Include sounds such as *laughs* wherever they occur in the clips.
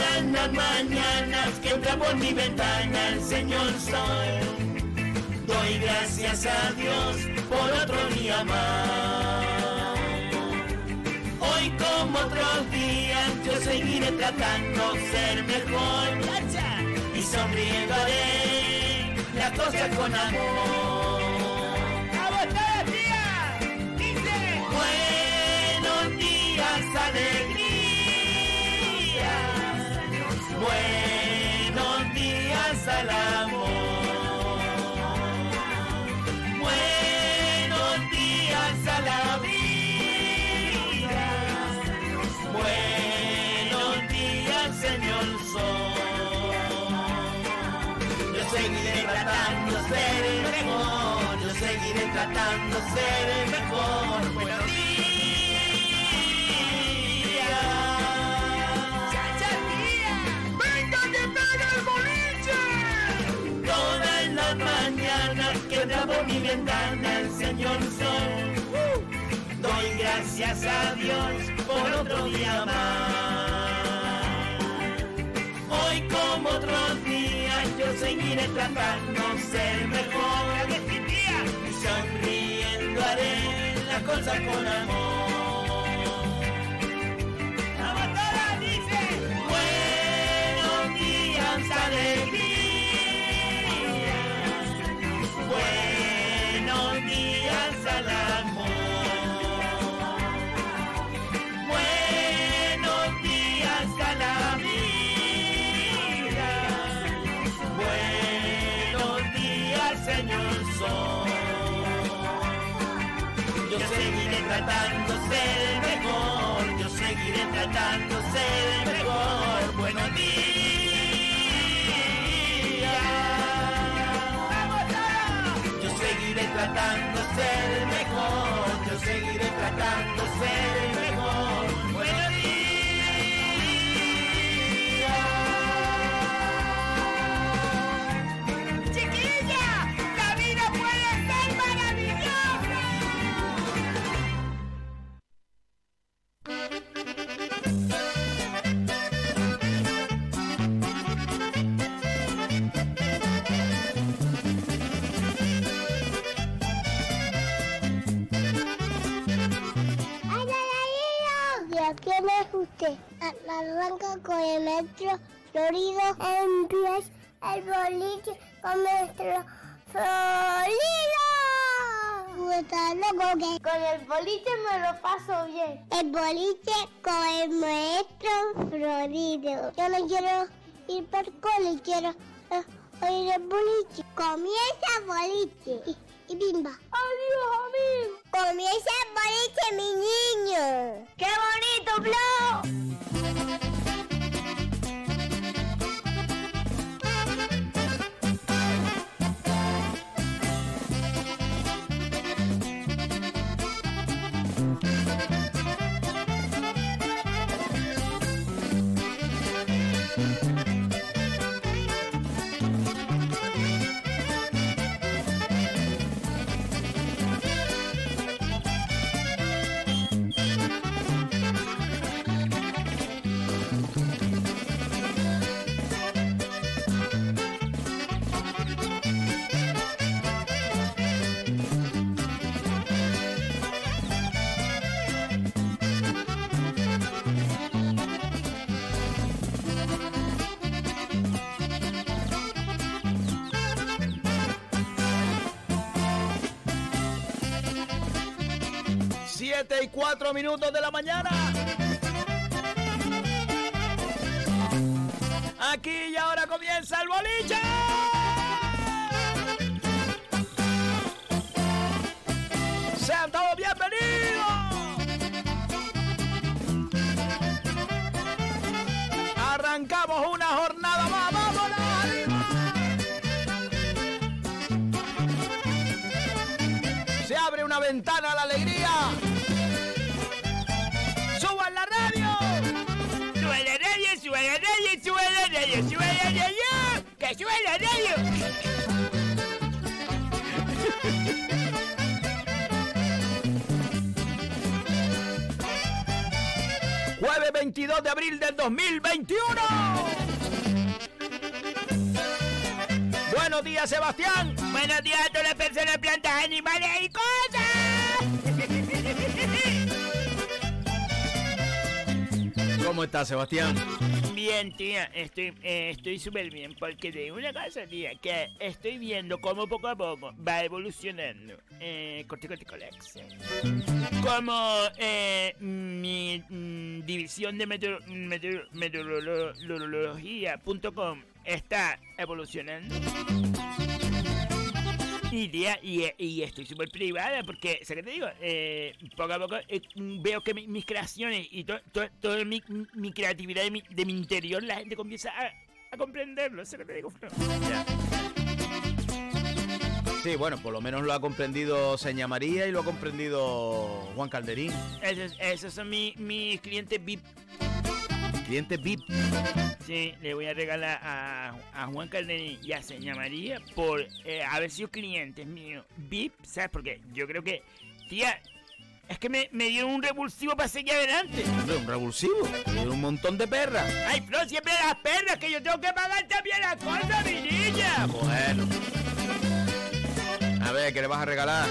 en las mañanas que entra por mi ventana el Señor soy. Doy gracias a Dios por otro día más. Hoy como otros días yo seguiré tratando ser mejor y sonriendo haré las cosas con amor. seguiré tratando de ser mejor, yo seguiré tratando de ser mejor. Buenos días. Chachatía. Venga que pega el boliche. Todas las mañanas que entra mi ventana el señor sol. Doy gracias a Dios por otro día más. De ser mejor. Sonriendo haré las cosas con amor. Tratando de mejor. Buenos días. Yo seguiré tratando de mejor. Yo seguiré tratando de mejor. Arranca con el metro florido. Empieza el boliche con nuestro florido. Está loco que con el boliche me lo paso bien. El boliche con el maestro florido. Yo no quiero ir por cole, quiero eh, oír el boliche. Comienza el boliche. Y, y bimba. Adiós, amigo comienza a morirse este, mi niño. ¡Qué bonito, Blue! 7 y 4 minutos de la mañana. Aquí y ahora comienza el boliche. ¡Que la radio! Jueves 22 de abril del 2021. Buenos días, Sebastián. Buenos días a todas las personas, plantas, animales y cosas. ¿Cómo estás, Sebastián? Bien, tía, estoy eh, estoy súper bien porque de una cosa, tía, que estoy viendo cómo poco a poco va evolucionando. Eh, corte, corte. Como eh, mi mm, división de meteor- meteor- meteorología.com está evolucionando. Y, tía, y, y estoy súper privada porque, ¿sabes qué te digo? Eh, poco a poco eh, veo que mi- mis creaciones y to- to- toda mi, mi creatividad de mi, de mi interior, la gente comienza a, a comprenderlo. ¿Sabes qué te digo? Ya. Sí, bueno, por lo menos lo ha comprendido Seña María y lo ha comprendido Juan Calderín. Esos, esos son mi- mis clientes VIP. Cliente VIP. Sí, le voy a regalar a, a Juan Calderín y a Seña María por eh, haber sido clientes míos VIP, ¿sabes? Porque yo creo que, tía, es que me, me dieron un revulsivo para seguir adelante. Un revulsivo. Tiene un montón de perras. Ay, Flo, siempre las perras, que yo tengo que pagar también las cosas, mi niña. Bueno. A ver, ¿qué le vas a regalar?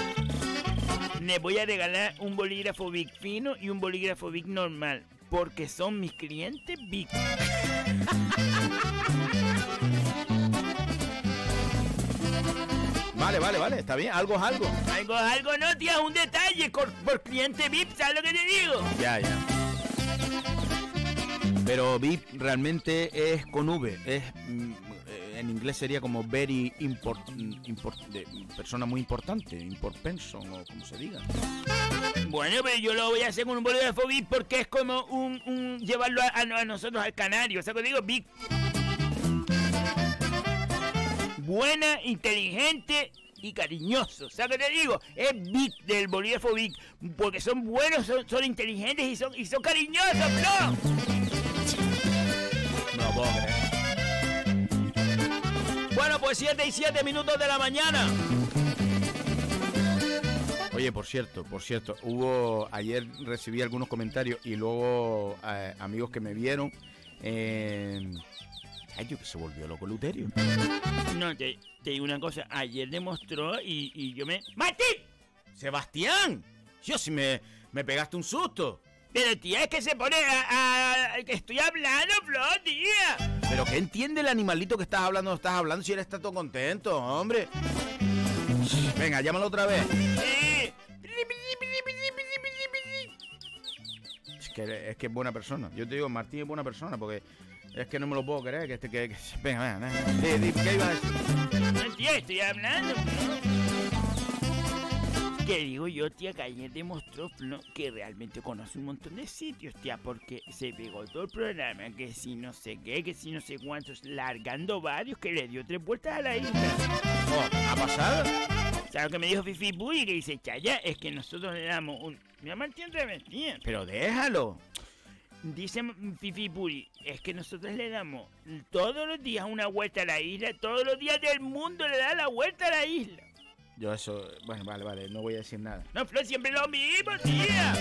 Le voy a regalar un bolígrafo Big fino y un bolígrafo Big normal, porque son mis clientes Big. Vale, vale, vale, está bien, algo es algo. Algo, algo no, tía, un detalle por, por cliente VIP, ¿sabes lo que te digo? Ya, ya. Pero VIP realmente es con V, es mm, en inglés sería como very import, import- de- persona muy importante, import person o como se diga. Bueno, pero yo lo voy a hacer con un bolígrafo VIP porque es como un, un llevarlo a, nosotros al canario, ¿sabes lo que digo? VIP. Buena, inteligente y cariñoso, ¿sabes lo que te digo? Es VIP del bolígrafo VIP, porque son buenos, son, son inteligentes y son, y son cariñosos, ¿no? No puedo creer. Bueno, pues 7 y 7 minutos de la mañana. Oye, por cierto, por cierto, hubo ayer recibí algunos comentarios y luego eh, amigos que me vieron. Eh, ay, yo que se volvió loco Luterio. No, te, te digo una cosa, ayer demostró y, y yo me... ¡Martín! Sebastián, yo sí me, me pegaste un susto. Pero tía, es que se pone a... a- que estoy hablando, Flor, tía. Pero ¿qué entiende el animalito que estás hablando? No estás hablando si él está todo contento, hombre. Venga, llámalo otra vez. Sí. Es que, es que es buena persona. Yo te digo, Martín es buena persona porque es que no me lo puedo creer. Que este, que, que- venga, venga, venga. Di, ¿Qué ibas a decir? No, tía, estoy hablando. Que digo yo, tía, que ayer demostró Flo que realmente conoce un montón de sitios, tía, porque se pegó todo el programa, que si no sé qué, que si no sé cuántos, largando varios, que le dio tres vueltas a la isla. Oh, ¿Ha pasado? ¿Sabes lo que me dijo Fifi Bui? Que dice, Chaya, es que nosotros le damos un... Otra vez, tía. Pero déjalo. Dice Fifi Puri, es que nosotros le damos todos los días una vuelta a la isla, todos los días del mundo le da la vuelta a la isla. Yo eso, bueno, vale, vale, no voy a decir nada. No, Flor, siempre lo mismo, tía.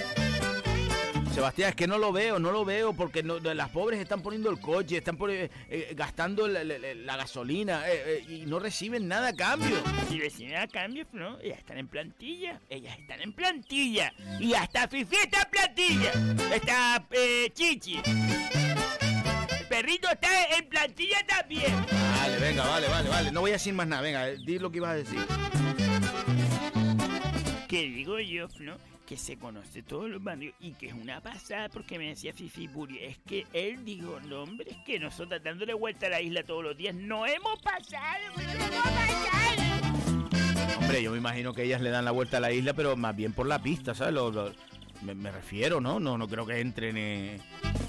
Sebastián, es que no lo veo, no lo veo porque no- las pobres están poniendo el coche, están poni- eh, eh, gastando la, la- la- la gasolina eh, eh, y no reciben nada a cambio. Si reciben a cambio, Flor, ellas están en plantilla. Ellas están en plantilla. Y hasta Fifi está en plantilla. Está eh, Chichi. El perrito está en plantilla también. Vale, venga, vale, vale, vale. No voy a decir más nada, venga, di lo que ibas a decir. Que digo yo, Flo, que se conoce todos los barrios y que es una pasada porque me decía Fifi Buri, es que él dijo, no hombre, es que nosotros dándole vuelta a la isla todos los días no hemos pasado, pero no hemos pasado. Hombre, yo me imagino que ellas le dan la vuelta a la isla, pero más bien por la pista, ¿sabes? Me, me refiero, ¿no? No, no creo que entren. eh.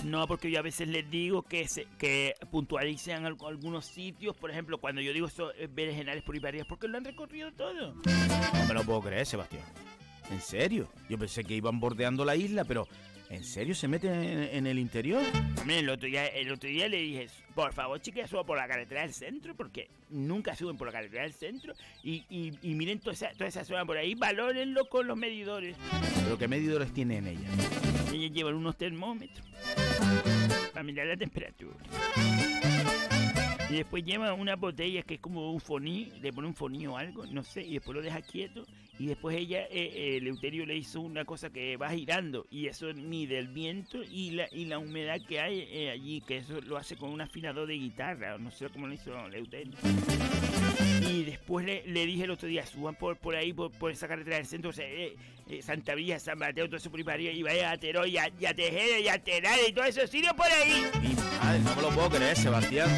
No, porque yo a veces les digo que se, que puntualicen al- algunos sitios, por ejemplo, cuando yo digo esos eh, berenjenales por Ibarías, porque lo han recorrido todo. No me lo puedo creer, Sebastián. ¿En serio? Yo pensé que iban bordeando la isla, pero ¿en serio se meten en, en el interior? Hombre, el otro día, el otro día le dije, por favor, chiquillas, suban por la carretera del centro, porque nunca suben por la carretera del centro. Y, y, y miren toda esa, toda esa zona por ahí, valórenlo con los medidores. ¿Pero qué medidores tienen ellas? Ellos llevan unos termómetros para mirar la temperatura. Y después lleva una botella que es como un foní, le pone un foní o algo, no sé, y después lo deja quieto. Y después ella, eh, eh, le hizo una cosa que va girando y eso mide el viento y la, y la humedad que hay eh, allí, que eso lo hace con un afinador de guitarra, no sé cómo lo hizo Eleuterio. Y después le, le dije el otro día, suban por, por ahí, por, por esa carretera del centro, eh, eh, Santa Villa, San Mateo, todo eso por ahí y vaya a Teró, y a, y a Tejeda, y a Terada, y todos esos sitios por ahí. Mi madre, no me lo puedo creer, Sebastián.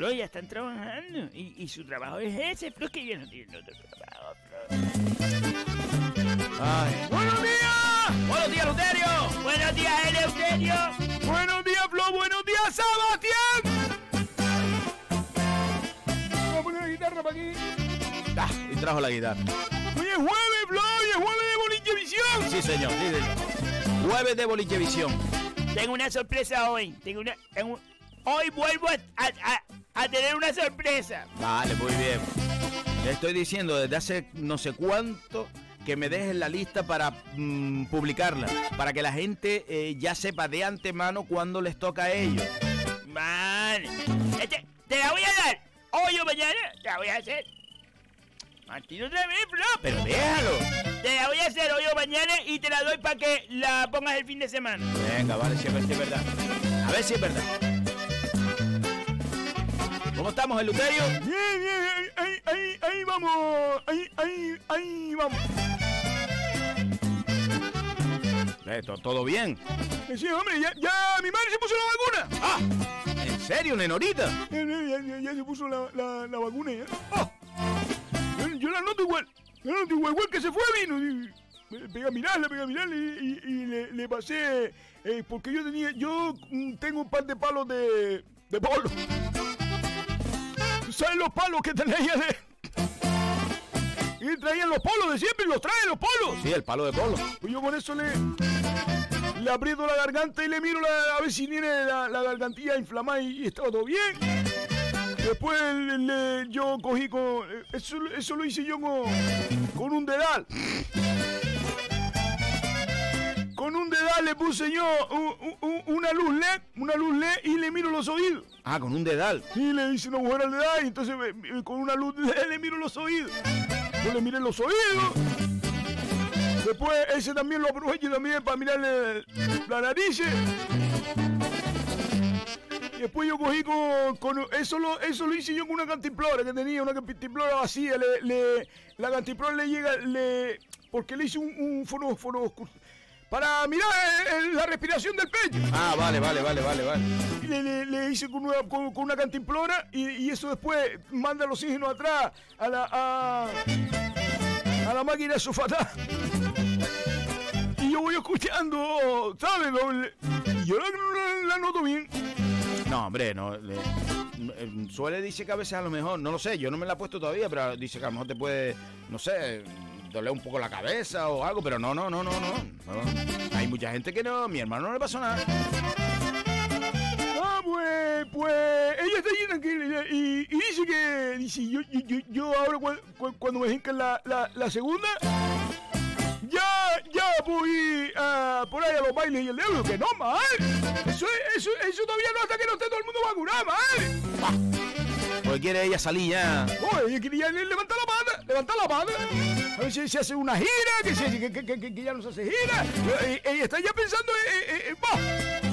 Flo, ya están trabajando, y, y su trabajo es ese, Flo, es que ya no tienen otro trabajo, Flo. Ay. ¡Buenos días! ¡Buenos días, Luterio! Buenos días, Eleuterio. ¡Buenos días, Flo! ¡Buenos días, Sebastián! Vamos a poner la guitarra para aquí. Ah, trajo la guitarra. Hoy es jueves, Flo, hoy es jueves de Bolillevisión. Sí, señor. Sí, señor. Jueves de Bolillevisión. Tengo una sorpresa hoy. Tengo una, tengo- hoy vuelvo a, a- a- a tener una sorpresa. Vale, muy bien. Le estoy diciendo desde hace no sé cuánto que me dejen la lista para mm, publicarla, para que la gente eh, ya sepa de antemano cuándo les toca a ellos. Vale. Este, te la voy a dar. Hoy o mañana te la voy a hacer. Martín otra vez, Flo. Pero déjalo. Te la voy a hacer hoy o mañana y te la doy para que la pongas el fin de semana. Venga, vale, si es, ver- si es verdad. A ver si es verdad. ¿Cómo estamos, Eleuterio? Bien, bien, ahí, ahí, ahí, ahí vamos. Ahí, ahí, ahí vamos. Eh, to- ¿Todo bien? Sí, hombre, ya, ya mi madre se puso la vacuna. Ah, ¿en serio, Nenorita? Ya, ya, ya, ya se puso la, la, la vacuna ya. ¡Oh! Yo, yo la noto igual. Yo la noto igual, igual que se fue vino. y- Me pegué a mirarla, pegué a mirarla y, y- y le, le pasé. eh, porque yo tenía. Yo mm, tengo un par de palos de. de polo. ¿Tú ¿Sabes los palos que traía de.? Y traían los polos de siempre, los traen los polos. Sí, el palo de polo. Pues yo con eso le, le aprieto la garganta y le miro la- a ver si tiene la, la gargantilla inflamada y, y está todo bien. Después le- le- yo cogí con... Eso, eso lo hice yo con, con un dedal. Con un dedal le puse yo un- un- una luz LED, una luz LED y le miro los oídos. Ah, con un dedal. Y le hice una mujer al dedal y entonces con una luz *laughs* le miro los oídos. Yo le miré los oídos. Después ese también lo aprovecho también para mirarle la nariz. Y después yo cogí con, eso lo eso lo hice yo con una cantimplora que tenía, una cantimplora vacía. Le, la cantimplora le llega, le porque le hice un, un para mirar eh, la respiración del pecho. Ah, vale, vale, vale, vale, vale. Le, le- le hice con una, con, con una cantimplora y, y eso después manda el oxígeno atrás a la, a, a la máquina de sulfatar. Y yo voy escuchando, ¿sabes? Yo la, la- noto bien. No, hombre, no. le- eh, suele dice que a veces a lo mejor, no lo sé, yo no me la he puesto todavía, pero dice que a lo mejor te puede, no sé, doler un poco la cabeza o algo, pero no, no, no, no, no. Hay mucha gente que no, mi hermano no le pasó nada. Ah, pues, pues, ella está allí tranquila y, dice que, dice, yo, yo, yo, ahora cua- cua- cuando me hincan la, la, segunda, ya, ya voy a, por ahí a los bailes y el dedo, que no, mal. Eso, eso, eso todavía no hasta que no esté todo el mundo vacunado, mal. Porque quiere ella salir ya. No, ella quería le- levantar la pata, levantar la pata. A ver si se hace una gira, que, se- que, que, que- ya no se hace gira. Ella está ya pensando en, en-.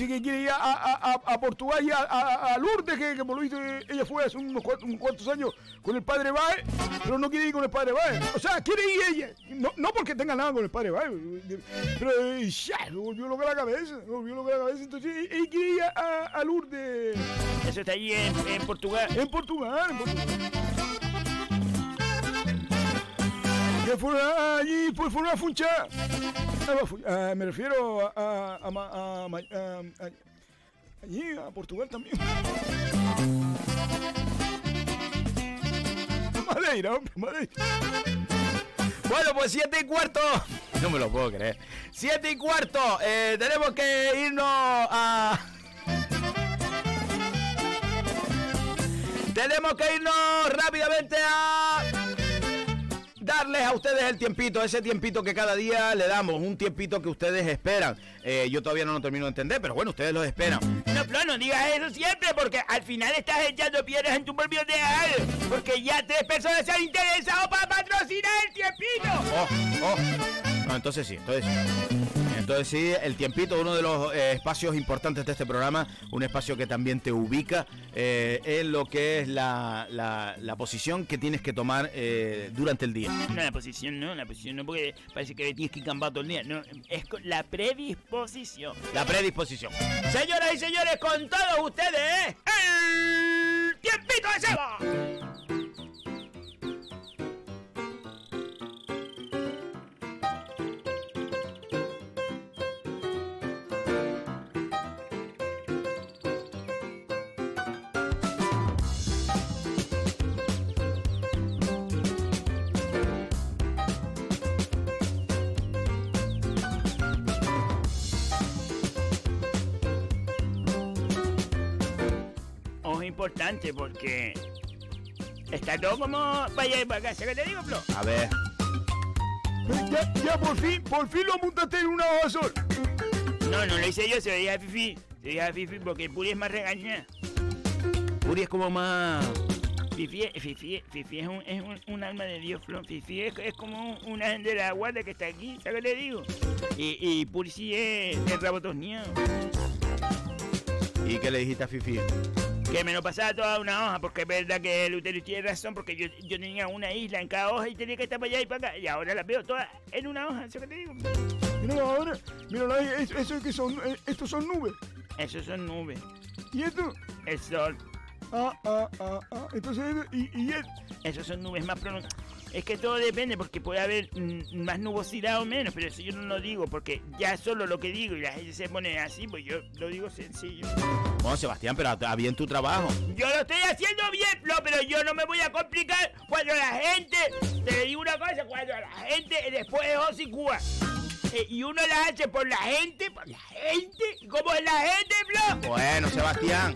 Dice que quiere ir a, a, a, Portugal y a, a, a Lourdes, que, que por lo visto eh, ella fue hace unos cuantos, unos cuantos años con el padre Bae, pero no quiere ir con el padre Bae. O sea, quiere ir ella. No, no porque tenga nada con el padre Bae, pero ya, me volvió loca la cabeza. Volvió loca la cabeza. Entonces ella quiere ir a, a Lourdes. Eso está allí en, en Portugal. En Portugal, en Portugal. Fuera allí, pues fuera a funchar. Ah, ah, me refiero a- allí, a Portugal también. *laughs* Madeira, hombre, Madeira. Bueno, pues siete y cuarto. No me lo puedo creer. Siete y cuarto. eh, tenemos que irnos a. Tenemos que irnos rápidamente a darles a ustedes el tiempito, ese tiempito que cada día le damos, un tiempito que ustedes esperan. Eh, yo todavía no lo termino de entender, pero bueno, ustedes lo esperan. No, Flo, no digas eso siempre porque al final estás echando piedras en tu propio ideal. Porque ya tres personas se han interesado para patrocinar el tiempito. Oh, oh. No, entonces sí, entonces sí. Entonces sí, el tiempito, uno de los eh, espacios importantes de este programa, un espacio que también te ubica eh, en lo que es la, la- la posición que tienes que tomar eh, durante el día. No, la posición no, la posición no, porque parece que tienes que cambiar todo el día. No, es la predisposición. La predisposición. Señoras y señores, con todos ustedes, ¿eh? Porque está todo como para allá y para acá. ¿Sabes qué te digo, Flo? A ver. Ya, ya por fin, por fin lo montaste en una hoja sol. No, no lo hice yo, se lo dije a Fifi. Se lo dije a Fifi porque el Puri es más regañada. Uri es como más. Fifi, Fifi, Fifi es, un, es un, un alma de Dios, Flo. Fifi es, es como un, un ángel de la guarda que está aquí, ¿sabes qué te digo? Y, y Puri sí es el rabo torneado. ¿Y qué le dijiste a Fifi? Que me lo pasaba toda una hoja, porque es verdad que Luterio tiene razón, porque yo, yo tenía una isla en cada hoja y tenía que estar para allá y para acá, y ahora las veo todas en una hoja, ¿sabes qué te digo? Mira ahora, mira ahí, eso, eso que son, eh, estos son nubes. Eso son nubes. ¿Y esto? El sol, Ah, ah, ah, ah. Entonces, y, y es, eso son nubes más pronunciadas. Es que todo depende, porque puede haber mm, más nubosidad o menos, pero eso yo no lo digo, porque ya solo lo que digo y la gente se pone así, pues yo lo digo sencillo. Bueno, Sebastián, pero haz bien tu trabajo. Yo lo estoy haciendo bien, Flo, pero yo no me voy a complicar cuando la gente, te digo una cosa, cuando la gente después de Hocicúa, eh, y uno la hace por la gente, por la gente, ¿cómo es la gente, Flo? Bueno, Sebastián.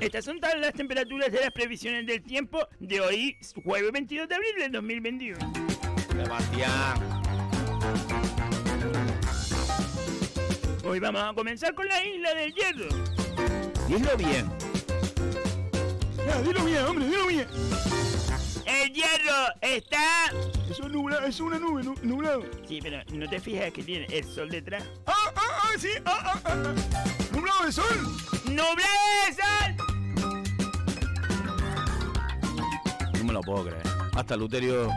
Estas son todas las temperaturas de las previsiones del tiempo de hoy, jueves 22 de abril del 2021. Sebastián. Hoy vamos a comenzar con la isla del hierro. Dilo bien. ya, dilo bien, hombre, dilo bien. El hierro está... Eso es nublado, es una nube, nu- nublado. Sí, pero no te fijas que tiene el sol detrás. Ah, ah, ah, sí, ah, ah, ah, ah. De sol. ¡Nublado de sol! No me lo puedo creer. Hasta Luterio.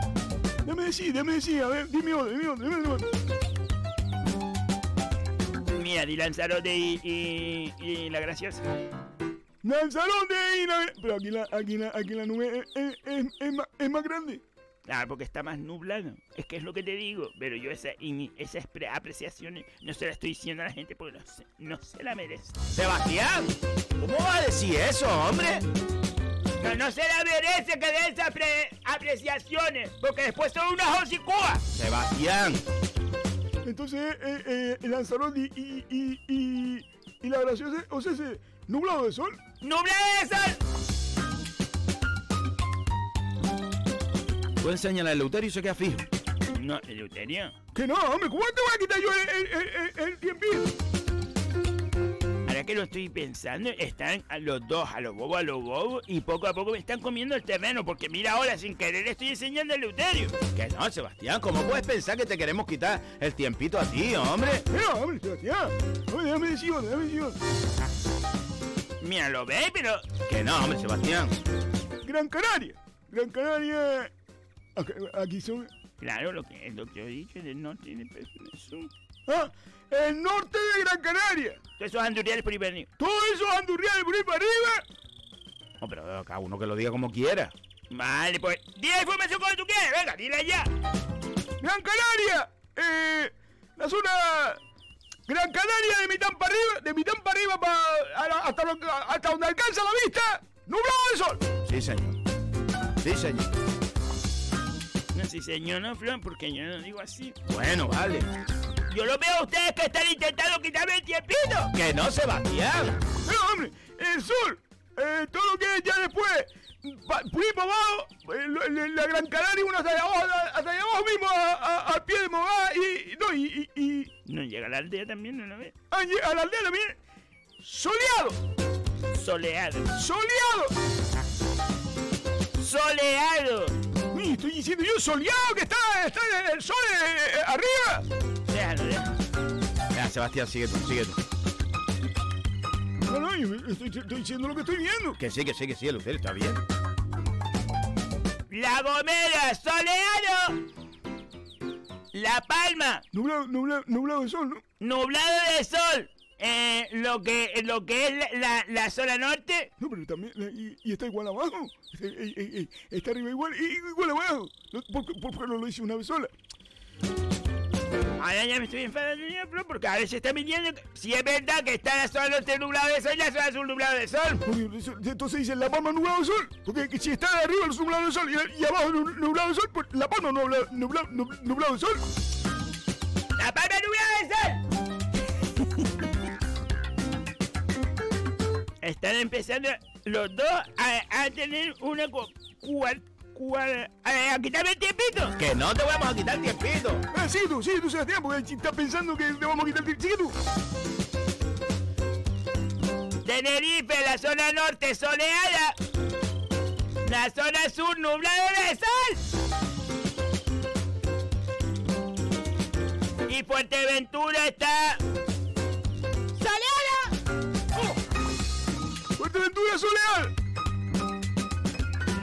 Dame decir, dame decir, a ver, dime otro, dime otro, dime otro. Mira, Dylan Zarote y, y, y la graciosa. Lanzarote y la... Pero aquí la, aquí la, aquí la nube es, es, es, es más, es más grande. Claro, porque está más nublado. Es que es lo que te digo. Pero yo esa, esa apreciación no se la estoy diciendo a la gente porque no se, no se la merece. Sebastián. ¿Cómo va a decir eso, hombre? No, no se la merece que dé esas apre- apreciaciones. Porque después son unas hocicúas. Sebastián. Entonces, eh, eh, el Lanzarote y, y, y, y, y la graciosa, o sea, ese nublado de sol. ¡Nublado de sol! Tú enséñale a Luterio y se queda fijo. No, Eleuterio. Que no, hombre, ¿cómo te voy a quitar yo el, el, el, el, el tiempito? Ahora que lo estoy pensando, están a los dos, a los bobos, a los bobos, y poco a poco me están comiendo el terreno, porque mira ahora, sin querer, estoy enseñando a Eleuterio. Que no, Sebastián. ¿Cómo puedes pensar que te queremos quitar el tiempito a ti, hombre? Mira, hombre, Sebastián. Oye, déjame decir déjame decir. Mira, lo ve, pero Que no, hombre, Sebastián. Gran Canaria. Gran Canaria. Aquí, aquí son. Claro, lo que, lo que he dicho del norte de Sur. Ah, el norte de Gran Canaria. Todos esos anduriales por ahí Todos esos andurriales por ahí para arriba. No, pero cada uno que lo diga como quiera. Vale, pues, dile la información como tú quieres, venga, dile ya. Gran Canaria. Eh, la zona. Gran Canaria de mitad para arriba, de mitad para arriba pa- hasta, lo- hasta donde alcanza la vista. Nublado de sol. Sí, señor. Sí, señor. Si señor, no, Flor, porque yo no digo así. Bueno, vale. Yo lo veo a ustedes que están intentando quitarme el tiempito. Que no, Sebastián. Pero, hombre, el sol, eh, todo lo que es ya después, pa- ahí para abajo, eh, la, la Gran Canaria, uno hasta allá abajo, hasta allá abajo mismo, a- a- al pie de Mogá, y, no, y, y, y No llega a la aldea también, ¿no lo ves? a, a la aldea también, soleado, Soleado. soleado. Soleado. Estoy diciendo yo soleado, que está, está el sol eh, eh, arriba. Déjalo, déjalo. Ya, Sebastián, sigue tú, sigue tú. No, no, yo estoy, estoy diciendo lo que estoy viendo. Que sí, que sí, que sí, Luterio, está bien. La Gomera, soleado. La Palma, Nublado, nublado, nublado de sol, ¿no? nublado de sol. Eh, lo que lo que es la, la, la zona norte, No, pero también, eh, y, y está igual abajo. Eh, eh, eh, Está arriba igual, y igual abajo. No, ¿Por, qué- por qué no lo hice una vez sola? ahora ya me estoy enfadando porque a veces está viniendo. que- Si es verdad que está la zona norte nublado de sol la zona sur nublado de sol. Porque entonces dicen La Palma nublado de sol. Porque que si está de arriba nublado de sol y, y abajo nu- nublado de sol, pues La Palma nublado, nublado, nub- nublado de sol. La Palma nublado de sol. Están empezando los dos a, a tener una cu- cuar- cuar- a, a quitarme el tiempito. Que no te vamos a quitar tiempito. Ah, sigue tú, sigue tú, Sebastián, porque estás pensando que te vamos a quitar el Sigue tú. Tenerife, la zona norte soleada. La zona sur nublada de sol. Y Fuerteventura está Fuerteventura Soleal.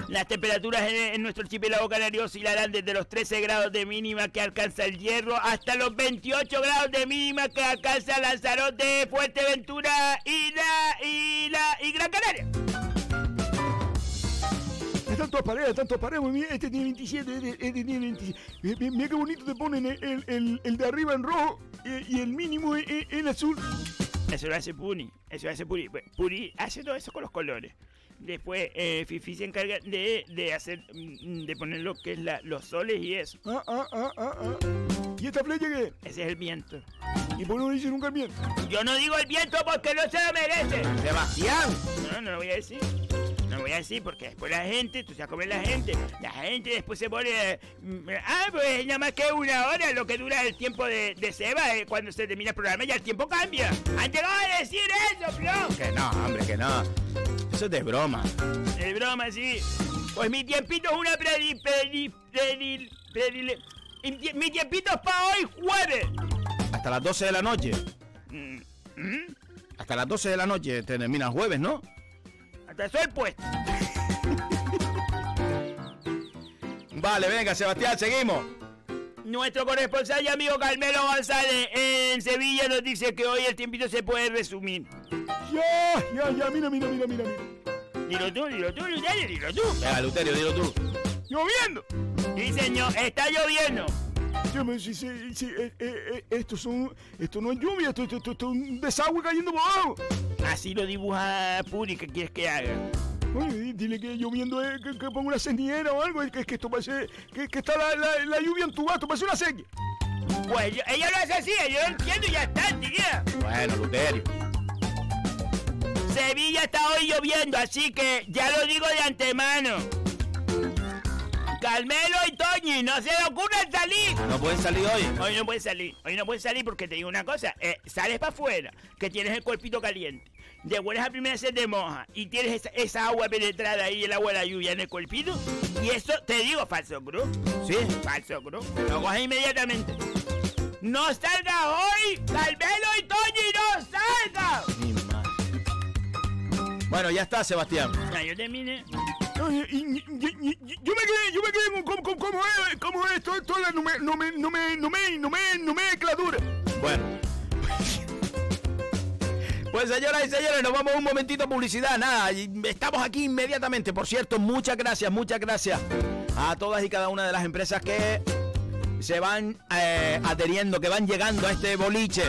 Las temperaturas en, en nuestro archipiélago canario oscilarán desde los 13 grados de mínima que alcanza el Hierro hasta los 28 grados de mínima que alcanza Lanzarote, Fuerteventura y la y la y Gran Canaria. Están todas parejas, están todas parejas. Mira, este tiene 27, este, este tiene 27. Mira, qué bonito te ponen el, el- de arriba en rojo y, y el mínimo en, en- en azul. Eso lo hace Puni, eso lo hace Puri. Puri hace todo eso con los colores. Después eh, Fifi se encarga de, de hacer mm, de poner lo que es la- los soles y eso. Ah, ah, ah, ah, ah. ¿Y esta flecha qué? Ese es el viento. ¿Y por qué no dice nunca el viento? Yo no digo el viento porque no se lo merece. Sebastián. No, no lo voy a decir. Voy a decir porque después la gente, tú sabes cómo es la gente. La gente después se pone. eh, mm, ah, pues nada más que una hora lo que dura el tiempo de, de Seba. eh, cuando se termina el programa ya el tiempo cambia. Antes no a decir eso, bro. Que no, hombre, que no. Eso es de broma. Es broma, sí. Pues mi tiempito es una predi... predi... predi... predi- y mi tie- mi tiempito es para hoy jueves. Hasta las 12 de la noche. Mm, mm, Hasta las 12 de la noche termina jueves, ¿no? El sol puesto. *laughs* Vale, venga, Sebastián, seguimos. Nuestro corresponsal y amigo Carmelo González en Sevilla nos dice que hoy el tiempito se puede resumir. Ya, ya, ya, mira, mira, mira, mira, mira. Dilo tú, dilo tú, dilo, dilo tú. Venga, Luterio, dilo tú. ¡Lloviendo! Sí, señor, está lloviendo. Sí, sí, sí, eh, eh, eh, esto, son, esto no es lluvia, esto, esto, esto- esto es un desagüe cayendo por abajo. Así lo dibuja Puri, ¿qué quieres que haga? Oye, di- dile que lloviendo es que, que ponga una señera o algo, es que, que esto parece, que, que está la, la, la lluvia en tu gato, parece una sequía. Pues yo- ella lo hace así, yo lo entiendo y ya está, tía. Bueno, Luterio. Sevilla está hoy lloviendo, así que ya lo digo de antemano. Carmelo y Toñi, no se le ocurra salir. No pueden salir hoy. Hoy no puedes salir, hoy no puedes salir porque te digo una cosa, eh, sales para afuera, que tienes el cuerpito caliente, de buenas a primeras se te moja y tienes esa, esa agua penetrada ahí, el agua de la lluvia en el cuerpito, y eso te digo, falso cruz, ¿Sí? falso cruz, lo coges inmediatamente. ¡No salgas hoy! ¡Carmelo y Toñi, no salgas! Mi madre. Bueno, ya está, Sebastián. Ya, yo terminé. Yo me quedé, yo me quedé con cómo, cómo es, cómo es todo, toda la nume, nume, nume, nume, nume, nomenclatura. Bueno. *laughs* Pues señoras y señores, nos vamos un momentito a publicidad. Nada, estamos aquí inmediatamente. Por cierto, muchas gracias, muchas gracias a todas y cada una de las empresas que se van eh, adheriendo, que van llegando a este boliche.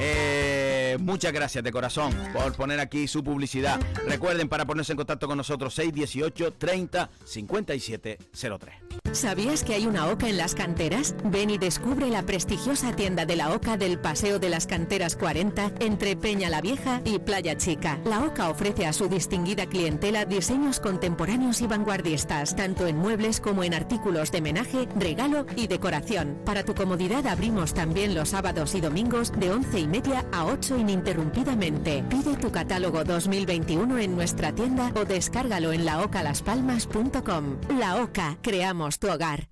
Eh, muchas gracias de corazón por poner aquí su publicidad. Recuerden para ponerse en contacto con nosotros 618 30 57 03. ¿Sabías que hay una OCA en las canteras? Ven y descubre la prestigiosa tienda de la OCA del Paseo de las Canteras 40 entre Peña la Vieja y Playa Chica. La OCA ofrece a su distinguida clientela diseños contemporáneos y vanguardistas, tanto en muebles como en artículos de menaje, regalo y decoración. Para tu comodidad abrimos también los sábados y domingos de 11 y media a 8 ininterrumpidamente. Pide tu catálogo 2021 en nuestra tienda o descárgalo en laocalaspalmas.com. La OCA, creamos tu hogar.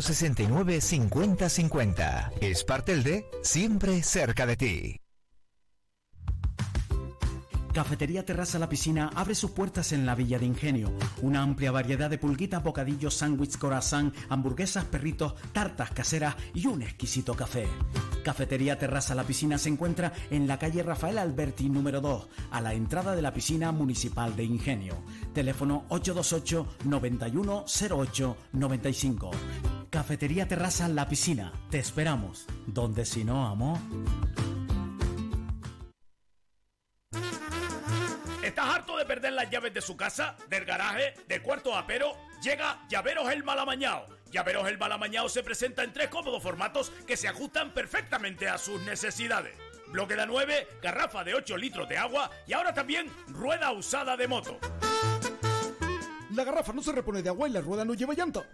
69 50 50. Espartel de siempre cerca de ti. Cafetería Terraza La Piscina abre sus puertas en la Villa de Ingenio. Una amplia variedad de pulguitas, bocadillos, sándwiches, corazón, hamburguesas, perritos, tartas caseras y un exquisito café. Cafetería Terraza La Piscina se encuentra en la calle Rafael Alberti número 2, a la entrada de la piscina municipal de Ingenio. Teléfono 828 9108 95. Cafetería Terraza La Piscina. Te esperamos. Donde si no, amo. ¿Estás harto de perder las llaves de su casa, del garaje, del cuarto apero? Llega Llaveros el Malamañao. Llaveros el Malamañao se presenta en tres cómodos formatos que se ajustan perfectamente a sus necesidades. Bloque de 9, garrafa de 8 litros de agua y ahora también rueda usada de moto. La garrafa no se repone de agua y la rueda no lleva llanta.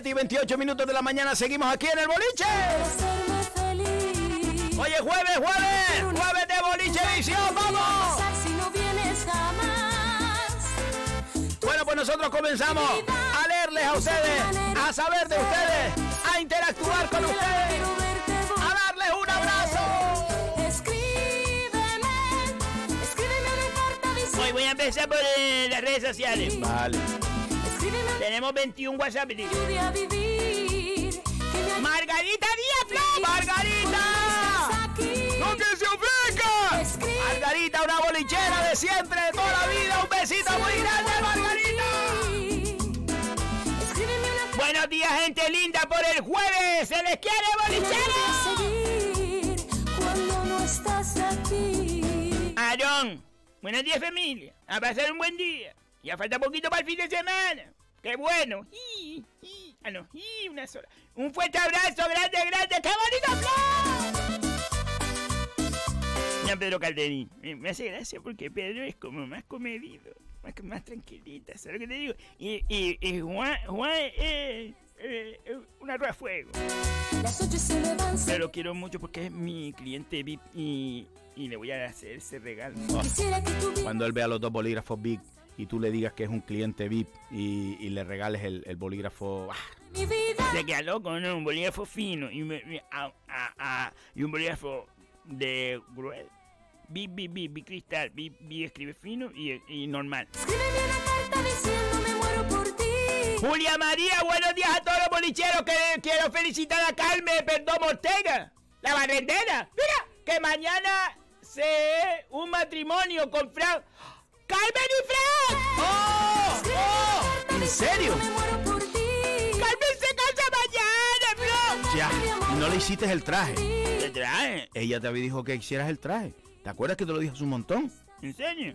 7 y 28 minutos de la mañana, seguimos aquí en el boliche. Oye, jueves, jueves, jueves de boliche edición, vamos. No. Bueno, pues nosotros comenzamos a leerles a ustedes, a saber de ustedes, a interactuar con ustedes, a darles un abrazo. Escríbeme, escríbeme carta diciendo. Hoy voy a empezar por eh, las redes sociales. Vale. Tenemos 21 WhatsApp. Vivir. Margarita Díaz. Margarita. ¡No que se ofrezca! Margarita, una bolichera de siempre, de toda la vida. Un besito muy grande, Margarita. Buenos días, gente linda, por el jueves. Se les quiere, bolichera. cuando no estás aquí. Aarón, buenos días, familia. A pasar un buen día. Ya falta poquito para el fin de semana. ¡Qué bueno! Ah, no, una sola. Un fuerte abrazo, grande, grande. ¡Qué bonito! Ya, Pedro Calderín. Me, me hace gracia porque Pedro es como más comedido. Más, más tranquilita, ¿sabes lo que te digo? Y, y, y Juan, Juan es eh, eh, una rueda de fuego. Pero lo quiero mucho porque es mi cliente VIP y, y le voy a hacer ese regalo. Cuando él vea los dos bolígrafos Big y tú le digas que es un cliente VIP y, y le regales el, el bolígrafo. ¡ah! mi vida. Se queda loco, ¿no? Un bolígrafo fino y, me- me- a- a- a- y un bolígrafo de gruel. Bi, bi, bi, bi cristal. Bi, bi escribe fino y, y normal. Escríbeme una carta diciendo me muero por ti. Julia María, buenos días a todos los bolicheros. Que quiero felicitar a Carmen Perdomo Ortega, la barrendera. Mira, que mañana se un matrimonio con Fran. ¡Carmen y Fran! ¡Oh! ¡Oh! ¿En serio? ¡Carmen se casa mañana, Fran! Ya, no le hiciste el traje. ¿Qué trae? Ella te había dicho que hicieras el traje. ¿Te acuerdas que te lo dije hace un montón? ¿En serio?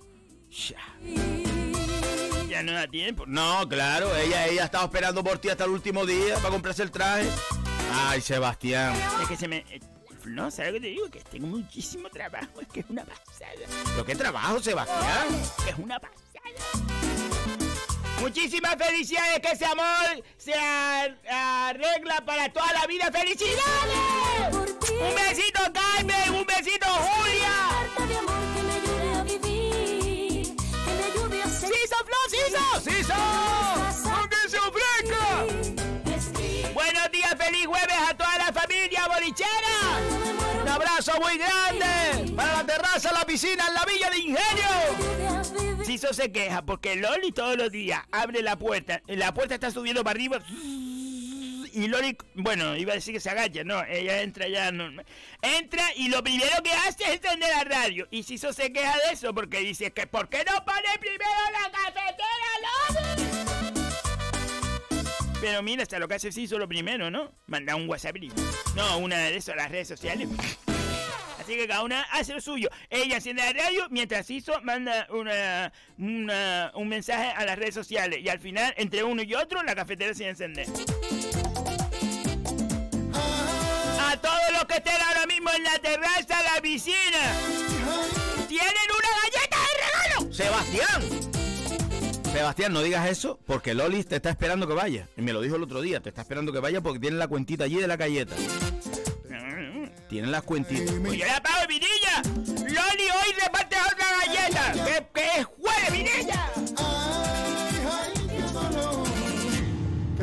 Ya. Ya no da tiempo. No, claro, ella, ella estaba esperando por ti hasta el último día para comprarse el traje. Ay, Sebastián. Es que se me... No, ¿sabes lo que te digo? Que tengo muchísimo trabajo. Es que es una pasada. ¿Pero qué trabajo, Sebastián? Es una pasada. Muchísimas felicidades, que ese amor se ar- arregla para toda la vida. ¡Felicidades! Un besito, Carmen, un abrazo muy grande para la terraza, la piscina, en la Villa de Ingenio. Siso se queja porque Loli todos los días abre la puerta. La puerta está subiendo para arriba. Y Loli, bueno, iba a decir que se agacha, no, ella entra ya, entra y lo primero que hace es encender la radio. Y Siso se queja de eso porque dice que ¿por qué no pone primero la cafetera, Loli? Pero mira, hasta lo que hace Siso lo primero, ¿no? Manda un WhatsApp. No, una de esas, las redes sociales. Así que cada una hace lo suyo. Ella enciende la radio mientras hizo manda una, una- un mensaje a las redes sociales. Y al final, entre uno y otro, la cafetera se encende. A todos los que estén ahora mismo en la terraza, la piscina, tienen una galleta de regalo. Sebastián. Sebastián, no digas eso porque Loli te está esperando que vaya. Y me lo dijo el otro día, te está esperando que vaya porque tiene la cuentita allí de la galleta. Tienen las cuentitas. Pues yo la pago, Vinilla. Loli hoy reparte otra galleta. Que, que es jueves, Vinilla.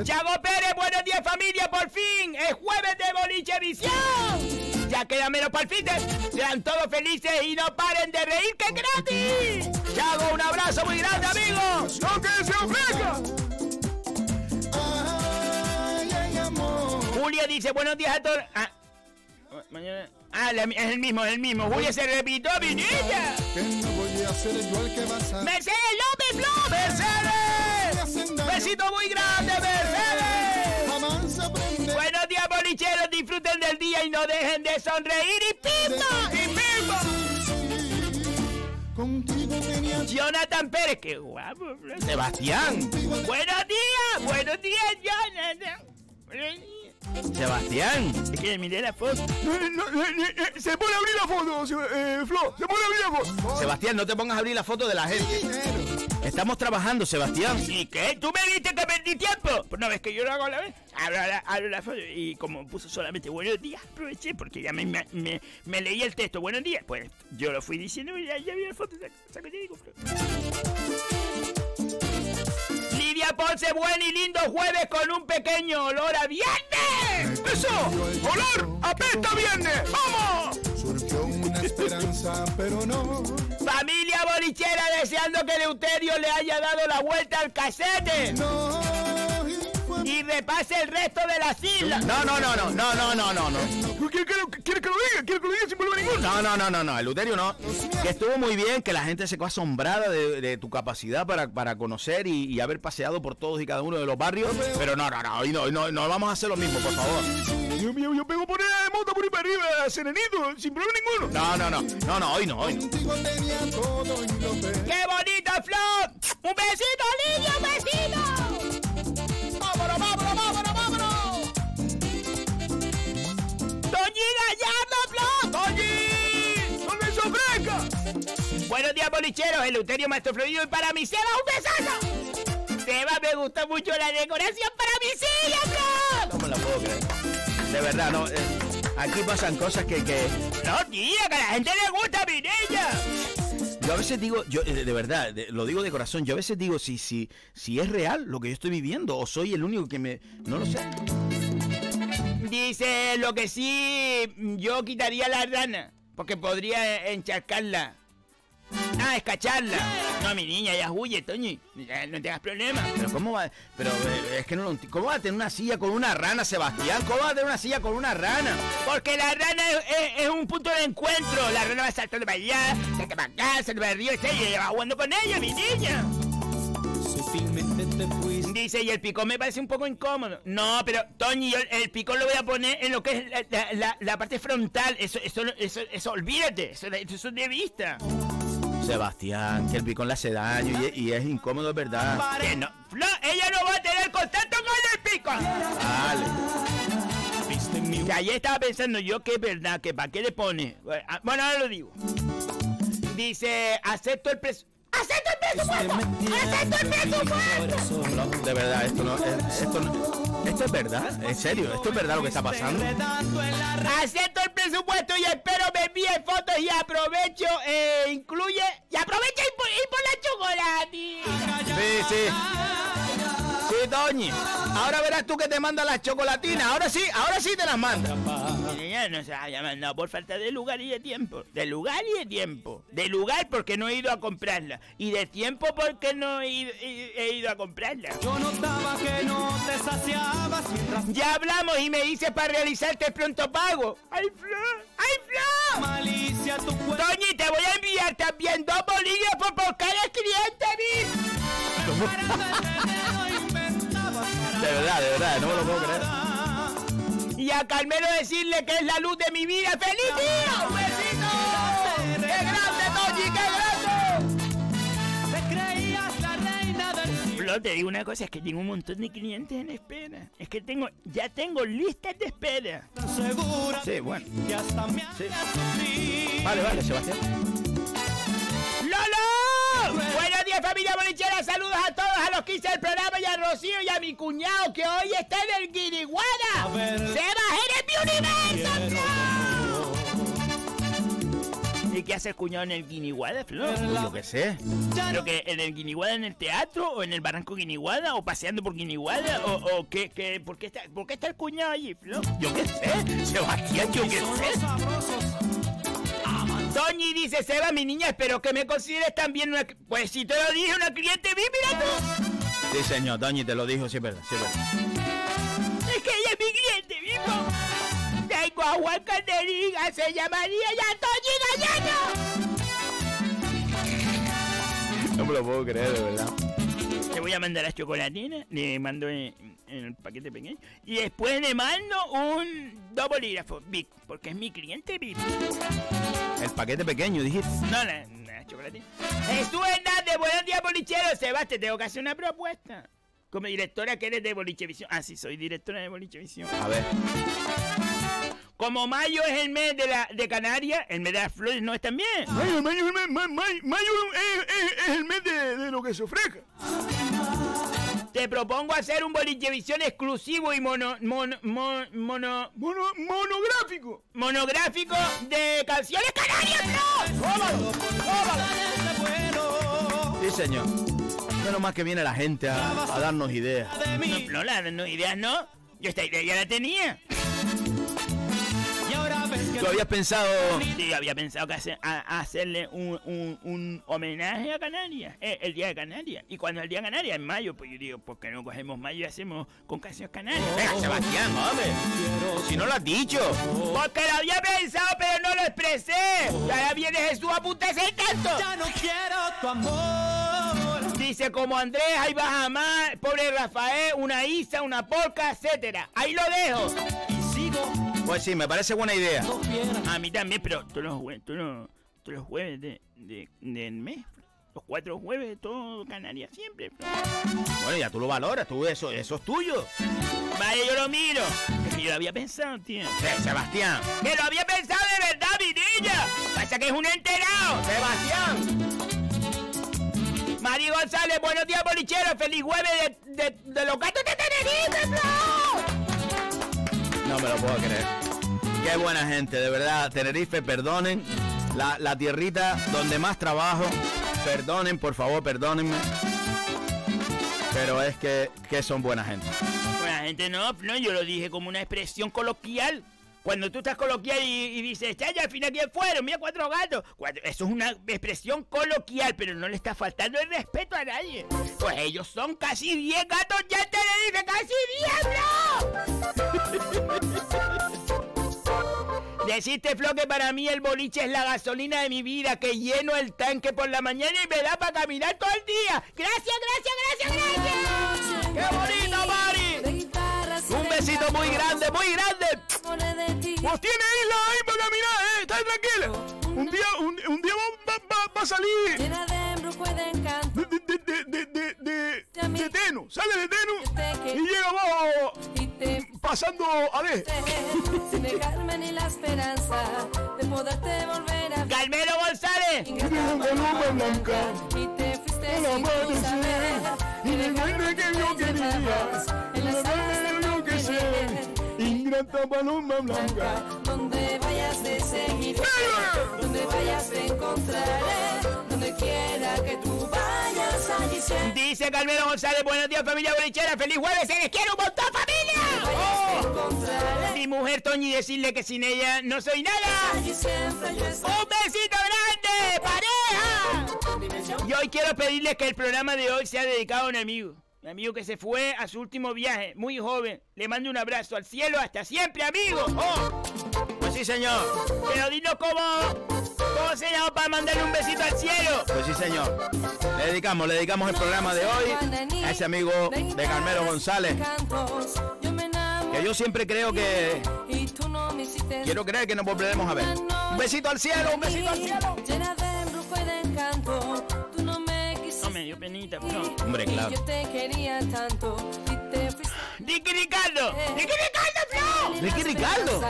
Chago Pérez, buenos días familia, por fin. Es jueves de boliche visión. Ya queda menos para el fin de- Sean todos felices y no paren de reír, que es gratis. Chago, un abrazo muy grande, amigos. ¡No que se ofrezca! Julio dice, buenos días a todos. Ah, mañana. Ah, es el mismo, es el mismo. Julio se repitió, Vinilla. Que no voy a hacer yo el que vas a... ¡Mercedes López Flor! ¡Mercedes! ¡Besito muy grande, Mercedes! Buenos días, bolicheros. Disfruten del día y no dejen de sonreír. ¡Y pimba! ¡Y! Jonathan Pérez, qué guapo. Sebastián. Buenos días, buenos días, Jonathan. Sebastián. Es que miré la foto. Se pone a abrir la foto, se- eh, Flo. Se pone a abrir la foto. Sebastián, no te pongas a abrir la foto de la gente. Estamos trabajando, Sebastián. ¿Y qué? ¿Tú me viste que perdí tiempo? Pues no ves que yo lo hago a la vez. Abro la, abro la foto y como puso solamente buenos días, aproveché porque ya me, me, me- me leí el texto. Buenos días. Pues yo lo fui diciendo y ya, ya vi la foto. saco- saco digo, Flor. Ponce, buen y lindo jueves con un pequeño olor a viernes. ¡Eso! ¡Olor! ¡Apesta viernes! ¡Vamos! Surgió una esperanza, pero no. Familia bolichera deseando que Eleuterio le haya dado la vuelta al casete y repase el resto de las islas. No, no, no, no, no, no, no, no. no. ¿Quiere, quiere, que lo diga? ¿Quiere que lo diga sin problema ninguno? No, no, no, no, no. Eleuterio no. Que estuvo muy bien, que la gente se quedó asombrada de, de tu capacidad para, para conocer y, y, haber paseado por todos y cada uno de los barrios. Pero no, no, no, hoy no, no, no vamos a hacer lo mismo, por favor. Yo, yo, yo pego por ahí, monta por ahí para arriba, serenito, sin problema ninguno. No, no, no, no, no, hoy no, hoy no. ¡Qué bonita flor! ¡Un besito, niño, un besito! ¡Toñi Gallardo, Flor! ¡Toñi! ¡No me ofrezca! Buenos días, bolicheros. Eleuterio Maestro Florido y para mi Seba, un besazo. Seba, me gusta mucho la decoración para mi silla, Flor. No me la puedo creer. De verdad, no. eh, aquí pasan cosas que, que. No, tía, que a la gente le gusta mi niña. Yo a veces digo, yo eh, de verdad, de- lo digo de corazón, yo a veces digo si, si, si es real lo que yo estoy viviendo o soy el único que me... No lo sé. Dice, lo que sí, yo quitaría la rana, porque podría encharcarla. Ah, escacharla. No, mi niña, ya huye, Toñi. No tengas problemas. Pero cómo va, pero eh, es que no ¿Cómo va a tener una silla con una rana, Sebastián? ¿Cómo va a tener una silla con una rana? Porque la rana es, un punto de encuentro. La rana va saltando para allá, salta para acá, salta para arriba, y va jugando con ella, mi niña. Dice, y el picón me parece un poco incómodo. No, pero, Toñi, yo el picón lo voy a poner en lo que es la, la- la- la parte frontal. Eso, eso, eso, eso, olvídate. Eso, eso es de vista. Sebastián, que el picón le hace daño y, y es incómodo, verdad. Que no, ella no va a tener contacto con el picón. Vale. Y ayer estaba pensando yo que es verdad, que para qué le pone. Bueno, ahora lo digo. Dice, acepto el precio. ¡Acepto el presupuesto! ¡Acepto el presupuesto! No, de verdad, esto no, es- esto no- esto es verdad, en serio, esto es verdad lo que está pasando. Acepto el presupuesto y espero me envíen fotos y aprovecho, eh, incluye... Y aprovecha y por, y por la chocolatina. Sí, sí. Sí, Toñi. Ahora verás tú que te manda las chocolatinas. Ahora sí, ahora sí te las manda. Mañana no se había mandado por falta de lugar y de tiempo. De lugar y de tiempo. De lugar porque no he ido a comprarla. Y de tiempo porque no he ido, he- he ido a comprarla. Yo notaba que no te saciabas mientras Ya hablamos y me dices para realizarte el pronto pago. ¡Ay, Flor! ¡Ay, Flor! malicia tu cuerpo. Toñi, te voy a enviar también dos bolígrafos por cada cliente, mi. De verdad, de verdad, no me lo puedo creer. Y a Carmelo decirle que es la luz de mi vida. ¡Feliz día! ¡Un besito! ¡Qué grande, Toñi! ¡Qué grande! Te creías la reina del Flo, te digo una cosa, es que tengo un montón de clientes en espera. Es que tengo, ya tengo listas de espera. segura Sí, bueno. Sí. Vale, vale, Sebastián. ¡Lolo! Buenos días, familia bolichera. Saludos a todos, a los 15 del programa y a Rocío y a mi cuñado que hoy está en el Guiriguana. A ver. ¡Seba, eres mi universo! ¿Y qué hace el cuñado en el Guiniguada, Flo? Yo qué sé. ¿Pero que en el Guiniguada en el teatro o en el barranco Guiniguada o paseando por Guiniguada o, o qué, qué, por, qué está, por qué está el cuñado allí, Flo? Yo qué sé. Sebastián, yo qué sé. Toñi dice, Seba, mi niña, espero que me consideres también una... Pues si te lo dije, una cliente vi, mira tú. Sí, señor, Doñi te lo dijo, sí es verdad, sí es verdad. Es que ella es mi cliente, vivo. Tengo a Juan Canderiga, se llamaría ya Toñi Gallego. No me lo puedo creer, de verdad. Le voy a mandar las chocolatinas, le mando en, en el paquete pequeño. Y después le mando un dos bolígrafos, Vic, porque es mi cliente VIP. El paquete pequeño, dijiste. No, la, la chocolatina. Jesús Hernández, buenos días, bolichero. Sebastián, tengo que hacer una propuesta. Como directora que eres de Bolichevisión. Ah, sí, soy directora de Bolichevisión. A ver. Como mayo es el mes de, la, de Canarias, el mes de las flores no es también. Mayo, mayo, mayo, mayo, mayo es, es- es el mes de, de lo que se ofrezca. Te propongo hacer un Bolichevisión exclusivo y mono, mono, mono, mono, Mono, monográfico. monográfico de canciones canarias, no. Sí, señor. Menos más que viene la gente a, a darnos ideas. No, no, la- no, ideas no. Yo esta idea ya la tenía. ¿Tú habías pensado Sí, había pensado que hacer, a- hacerle un, un- un homenaje a Canarias, eh, el Día de Canarias. Y cuando el Día de Canarias, en mayo, pues yo digo, ¿por qué no cogemos mayo y hacemos con canciones canarias? Venga, Sebastián, hombre. Si no lo has dicho. Porque lo había pensado, pero no lo expresé. Y ahora viene Jesús a el tanto. ya no quiero tu amor. Dice como Andrés, ahí vas a amar, pobre Rafael, una Isa, una polca, etcétera. Ahí lo dejo. Y sigo Pues sí, me parece buena idea. A mí también, pero todos los jueves, todos los, todos los jueves de, de- del mes, los cuatro jueves de todo Canarias, siempre. Bueno, ya tú lo valoras, tú eso, eso es tuyo. Vale, yo lo miro. Es que yo lo había pensado, tío. Eh, Sebastián. Que lo había pensado de verdad, mi niña. Pasa que es un enterado. Sebastián. Mari González, buenos días, bolichero. Feliz jueves de, de, de los gatos de Tenerife, Flo. No me lo puedo creer. Qué buena gente, de verdad. Tenerife, perdonen. La, la tierrita donde más trabajo. Perdonen, por favor, perdónenme. Pero es que, que son buena gente. Buena gente no, no, yo lo dije como una expresión coloquial. Cuando tú estás coloquial y, y dices, chaya, al final quién fueron, mira cuatro gatos. Cuatro- eso es una expresión coloquial, pero no le está faltando el respeto a nadie. Pues ellos son casi 10 gatos, ya te le dije, casi 10, bro. Deciste, Flo, que para mí el boliche es la gasolina de mi vida, que lleno el tanque por la mañana y me da para caminar todo el día. Gracias, gracias, gracias, gracias. ¡Qué bonito, Mari! Un besito muy grande, muy grande. Pues tiene isla ahí para caminar, ¿eh? Está tranquila. Un día, un, un día va, va- va- va a salir Llena de embrujo y de encanto. de, de, de, de, de, de, de Teno. Sale de Teno y llega abajo Y pasando a D. *laughs* sin dejarme ni la esperanza de poderte volver a ver. Carmelo González. paloma blanca Y te fuiste sin amanecer saber. y duende que yo quería En las alas de tu enloquecer. Ingrata paloma blanca. Donde vayas te seguiré, donde vayas te encontraré, donde quiera que tú vayas allí siempre. Dice Carmelo González, buenos días familia bolichera, feliz jueves, se les quiere un montón familia. Mi mujer Toñi decirle que sin ella no soy nada. ¡Un besito grande, pareja! Y hoy quiero pedirles que el programa de hoy sea dedicado a un amigo. Mi amigo que se fue a su último viaje, muy joven. Le mando un abrazo al cielo, hasta siempre, amigo. ¡Oh! Pues sí, señor. Pero dinos cómo, cómo se llama para mandarle un besito al cielo. Pues sí, señor. Le dedicamos, le dedicamos el programa de hoy a ese amigo de Carmelo González. Que yo siempre creo que. Quiero creer que nos volveremos a ver. Un besito al cielo, un besito al cielo. No me dio penita, no. Hombre, claro. Ricky Ricardo. Ricky Ricardo, Flo. Ricky Ricardo.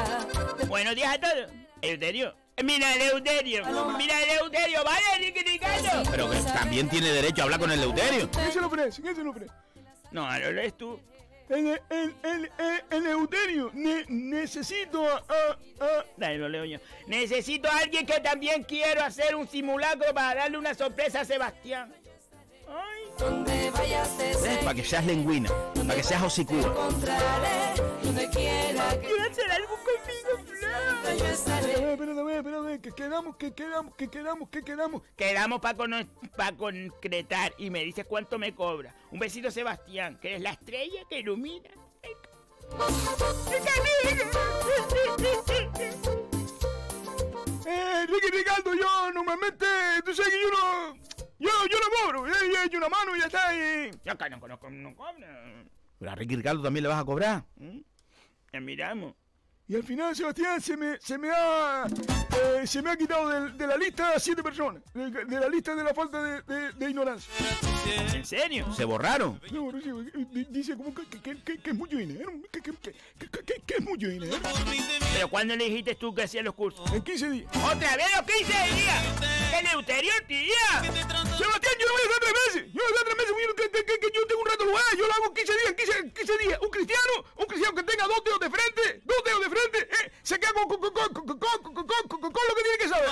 Buenos días a todos. Eleuterio. Mira, Eleuterio. Mira, Eleuterio. Vale, Ricky Ricardo. Pero que también tiene derecho a hablar con el Leuterio. ¿Qué se lo ofrece? ¿Qué se lo ofrece? No, ahora lo lees tú. El, el, el, el, Eleuterio, ne- necesito a, a, a- Dale, lo leo yo. Necesito a alguien que también quiero hacer un simulacro para darle una sorpresa a Sebastián. Para que seas lengüina, para que seas hocicúa. ¿Quieres hacer algo conmigo, Flo? Espérate, espérate, espérate, que quedamos, que quedamos, que quedamos, que quedamos. Quedamos para concretar y me dices cuánto me cobra. Un besito, Sebastián, que eres la estrella que ilumina. Echo una mano y ya está. Y... Yo acá no conozco, no cobra. Pero a Ricky Ricardo también le vas a cobrar. Ya miramos. Y al final, Sebastián, se me, se me ha, eh, se me ha quitado de, de la lista a siete personas, de, de la lista de la falta de, de- de ignorancia. ¿En serio? Se borraron. No, di- dice como que, que, que- que es mucho dinero, que, que, es mucho dinero. ¿Pero cuándo le dijiste tú que hacías los cursos? En 15 días. ¡Otra vez los 15 días! ¡Qué Leuterio, tía! Sebastián, yo no voy a estar tres meses. Yo no voy a estar tres meses. Yo, yo lo hago 15 días, 15, 15 días. Un cristiano, un cristiano que tenga dos dedos de frente, dos dedos de frente, se queda con, con, con, con, con, con, con, con lo que tiene que saber.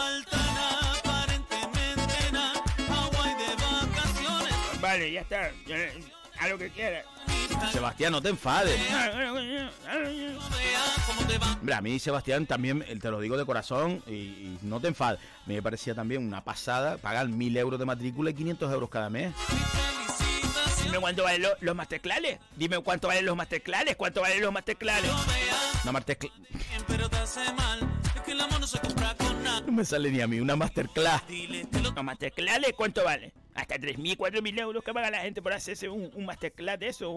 Vale, ya está. A lo que quiera. Sebastián, no te enfades. Hombre, a mí Sebastián también, te lo digo de corazón y, no te enfades. Me parecía también una pasada pagar mil euros de matrícula y 500 euros cada mes. Dime cuánto valen los, masterclases. Dime cuánto valen los masterclases. ¿Cuánto valen los masterclases? Una masterclass. No me sale ni a mí una masterclass. Los masterclases, ¿cuánto vale? Hasta 3.000, 4.000 euros que paga la gente por hacerse un, masterclass de eso.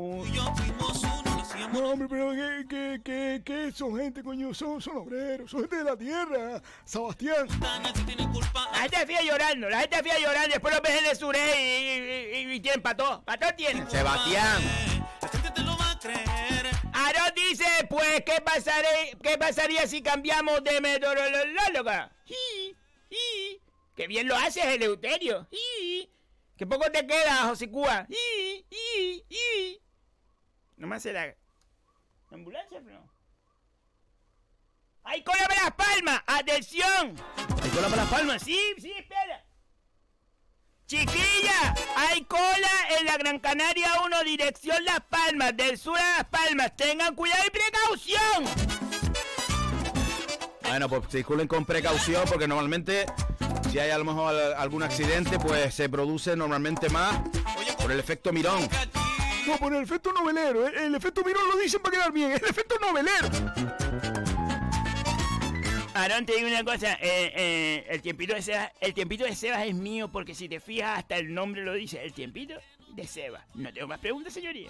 No, hombre, pero que, que, que, que son gente, coño, son, son obreros, son gente de la tierra, Sebastián. La gente fía llorando, la gente fía llorando. Después los ves en el suré y, y, y, y tienen pató. Pató tienen. Sebastián. Aarón dice, pues, ¿qué, pasaré, ¿qué pasaría si cambiamos de meteoróloga? Ji, ji. Qué bien lo haces, Eleuterio. Ji. Qué poco te queda, Josicúa. Ji, ji, ji. No me hace la... ¿La ambulancia, no? ¡Hay cola para las palmas! ¡Atención! ¿Hay cola para las palmas? Sí, sí, espera. Chiquilla, hay cola en la Gran Canaria 1, dirección Las Palmas, del sur a Las Palmas. Tengan cuidado y precaución. Bueno, pues circulen con precaución porque normalmente si hay a lo mejor al- algún accidente, pues se produce normalmente más por el efecto mirón. No, por el efecto novelero, el, el efecto mirón lo dicen para quedar bien, el efecto novelero. Aarón, te digo una cosa, eh, eh, el tiempito de Sebas, el tiempito de Sebas es mío porque si te fijas hasta el nombre lo dice, el tiempito de Sebas. No tengo más preguntas, señoría.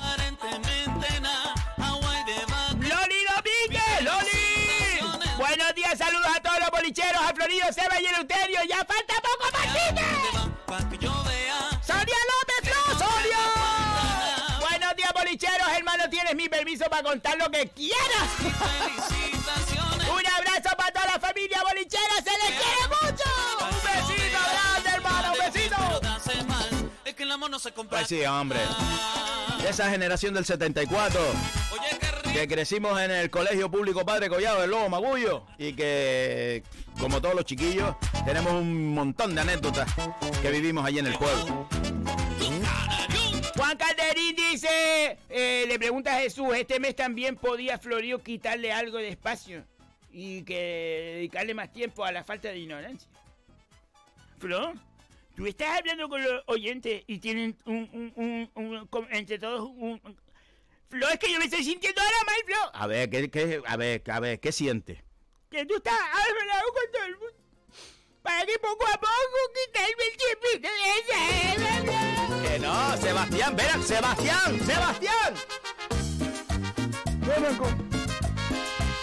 ¡Loli Domínguez! ¡Loli! Buenos días, saludos a todos los bolicheros, a Florido, Sebas y Eleuterio. ¡Ya falta poco más, ¡Sonia López, permiso para contar lo que quieras. Un abrazo para toda la familia bolichera, se les quiere mucho. Un besito grande, hermano, un besito. Es que el amor no se compra. Pues sí, hombre. Esa generación del 74 que crecimos en el Colegio Público Padre Collado del Lobo Magullo y que, como todos los chiquillos, tenemos un montón de anécdotas que vivimos allí en el pueblo. Juan Calderín dice, eh, le pregunta a Jesús, este mes también podía Florio quitarle algo de espacio y que dedicarle más tiempo a la falta de ignorancia. Flo, tú estás hablando con los oyentes y tienen un, un, un, entre todos un... Flo, es que yo me estoy sintiendo ahora mal, Flo. A ver, ¿qué, qué- a ver, a ver, ¿qué siente? Que tú estás hablando con todo el mundo. Para que poco a poco quitarme el tiempito de esa... Que no, Sebastián, verá, Sebastián, Sebastián.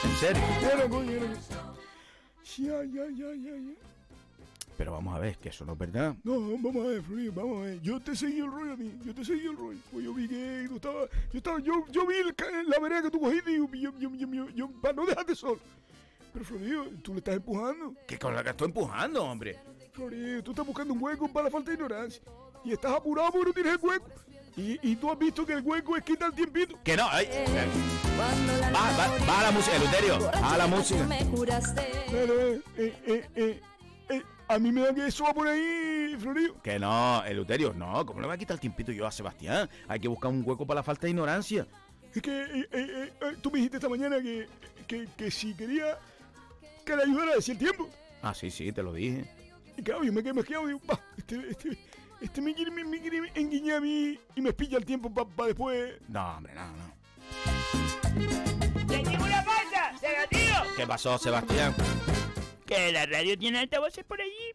En serio. Pero vamos a ver, que eso no es verdad. No, vamos a ver, Florio, vamos a ver. Yo te seguí el rollo a ti, yo te seguí el rollo. Pues yo vi que tú estabas, yo estaba, yo, yo vi el la vereda que tú cogiste y yo, yo, yo, yo, yo, para no dejarte solo. Pero Florio, tú le estás empujando. Que con la que estoy empujando, hombre. Florio, tú estás buscando un hueco para la falta de ignorancia. Y estás apurado porque no tienes el hueco. Y, y tú has visto que el hueco es quitar el tiempito. Que no, ay. Va, va, va a la música, Eleuterio, a la música. Pero, eh, eh, eh, eh, eh, a mí me da que eso va por ahí, Florio. Que no, Eleuterio, no, ¿cómo le va a quitar el tiempito yo a Sebastián? Hay que buscar un hueco para la falta de ignorancia. Es que eh, eh, eh, eh, tú me dijiste esta mañana que, que, que si quería que le ayudara a decir el tiempo. Ah, sí, sí, te lo dije. Y claro, yo me quedé mezclado y digo, "Bah, este, este, este me quiere, me, me quiere enguiñar a mí y me espilla el tiempo para después. No, hombre, no, no. ¡Te digo una cosa! ¡Se lo digo! ¿Qué pasó, Sebastián? Que la radio tiene altavoces por allí.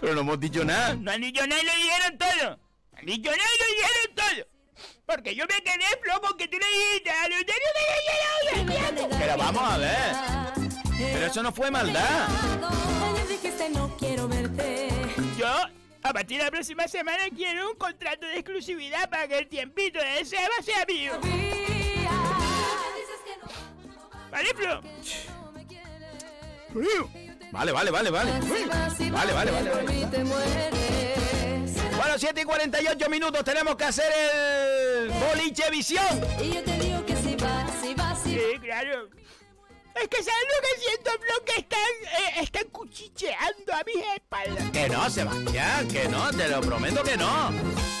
Pero no hemos dicho nada. No han dicho nada y lo dijeron todo. No han dicho nada y lo dijeron todo. Porque yo me quedé flojo que tú le dijiste a Luterio que le. Pero vamos a ver. Pero eso no fue maldad. Ayer dijiste no quiero verte. Yo, a partir de la próxima semana, quiero un contrato de exclusividad para que el tiempito de Seba sea mío. ¿Vale, Flo? Vale, vale, vale, vale. Vale, vale, vale. vale. Bueno, 7 y 48 minutos tenemos que hacer el boliche visión. Y yo te digo que si vas, si vas, si Sí, claro. Es que ¿sabes lo que siento, Flo? Que están, eh, están cuchicheando a mis espaldas. Que no, Sebastián, que no, te lo prometo que no.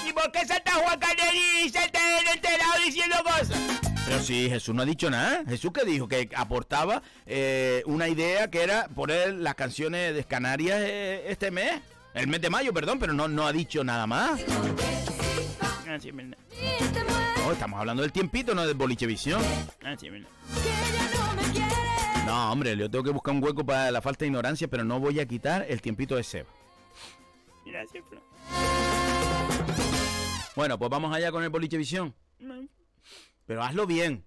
¿Y por qué salta Juan Caneri y salta el enterado diciendo cosas? Pero sí, Jesús no ha dicho nada. Jesús que dijo que aportaba eh, una idea que era poner las canciones de Canarias eh, este mes. El mes de mayo, perdón, pero no, no ha dicho nada más. Ah, sí. No, estamos hablando del tiempito, no del boliche visión. Ah, sí. No, hombre, yo tengo que buscar un hueco para la falta de ignorancia, pero no voy a quitar el tiempito de Seba. Gracias, Flo. Bueno, pues vamos allá con el boliche visión. No. Pero hazlo bien.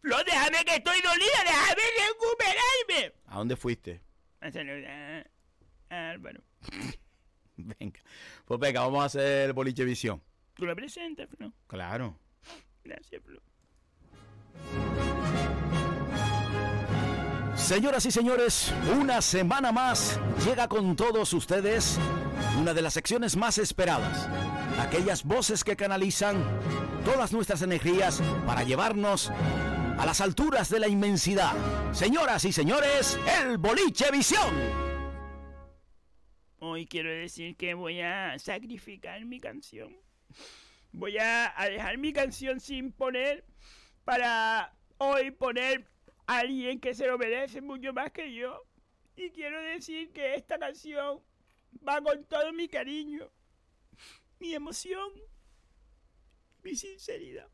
Flo, déjame que estoy dolida, déjame recuperarme. ¿A dónde fuiste? A saludar a Álvaro. *laughs* Venga. Pues venga, vamos a hacer el boliche visión. ¿Tú lo presentas, Flo? Claro. Gracias, Flo. Señoras y señores, una semana más llega con todos ustedes una de las secciones más esperadas. Aquellas voces que canalizan todas nuestras energías para llevarnos a las alturas de la inmensidad. Señoras y señores, el Boliche Visión. Hoy quiero decir que voy a sacrificar mi canción. Voy a, a dejar mi canción sin poner para hoy poner alguien que se lo merece mucho más que yo. Y quiero decir que esta canción va con todo mi cariño, mi emoción, mi sinceridad.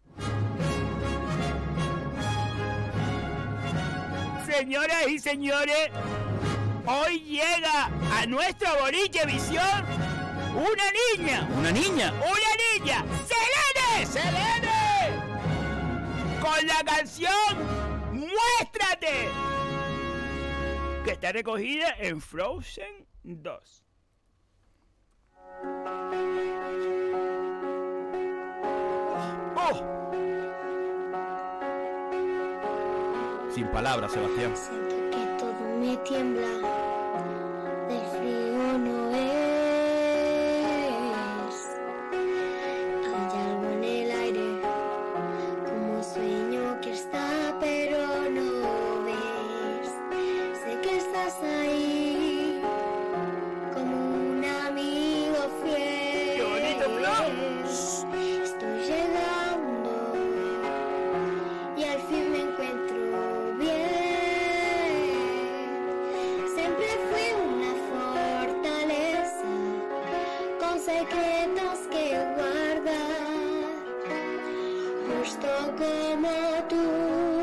Señoras y señores, hoy llega a nuestro boliche visión una niña. ¿Una niña? ¡Una niña! ¡Selene! ¡Selene! Con la canción ¡Muéstrate! Que está recogida en Frozen 2. ¡Oh! Sin palabras, Sebastián. Siento que todo me tiembla, στο κόμμα του.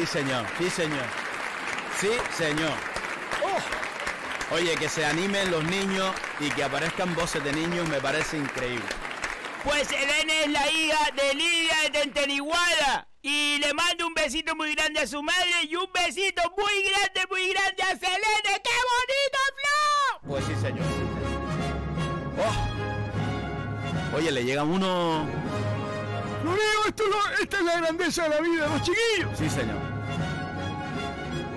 Sí, señor, sí, señor. Sí, señor. Oh. Oye, que se animen los niños y que aparezcan voces de niños me parece increíble. Pues Selene es la hija de Lidia de Tenteriguada. Y le mando un besito muy grande a su madre y un besito muy grande, muy grande a Selene. ¡Qué bonito, Flo! Pues sí, señor. Oh. Oye, le llega uno. Lo digo, esto es lo- esta es la grandeza de la vida de los chiquillos. Sí, señor.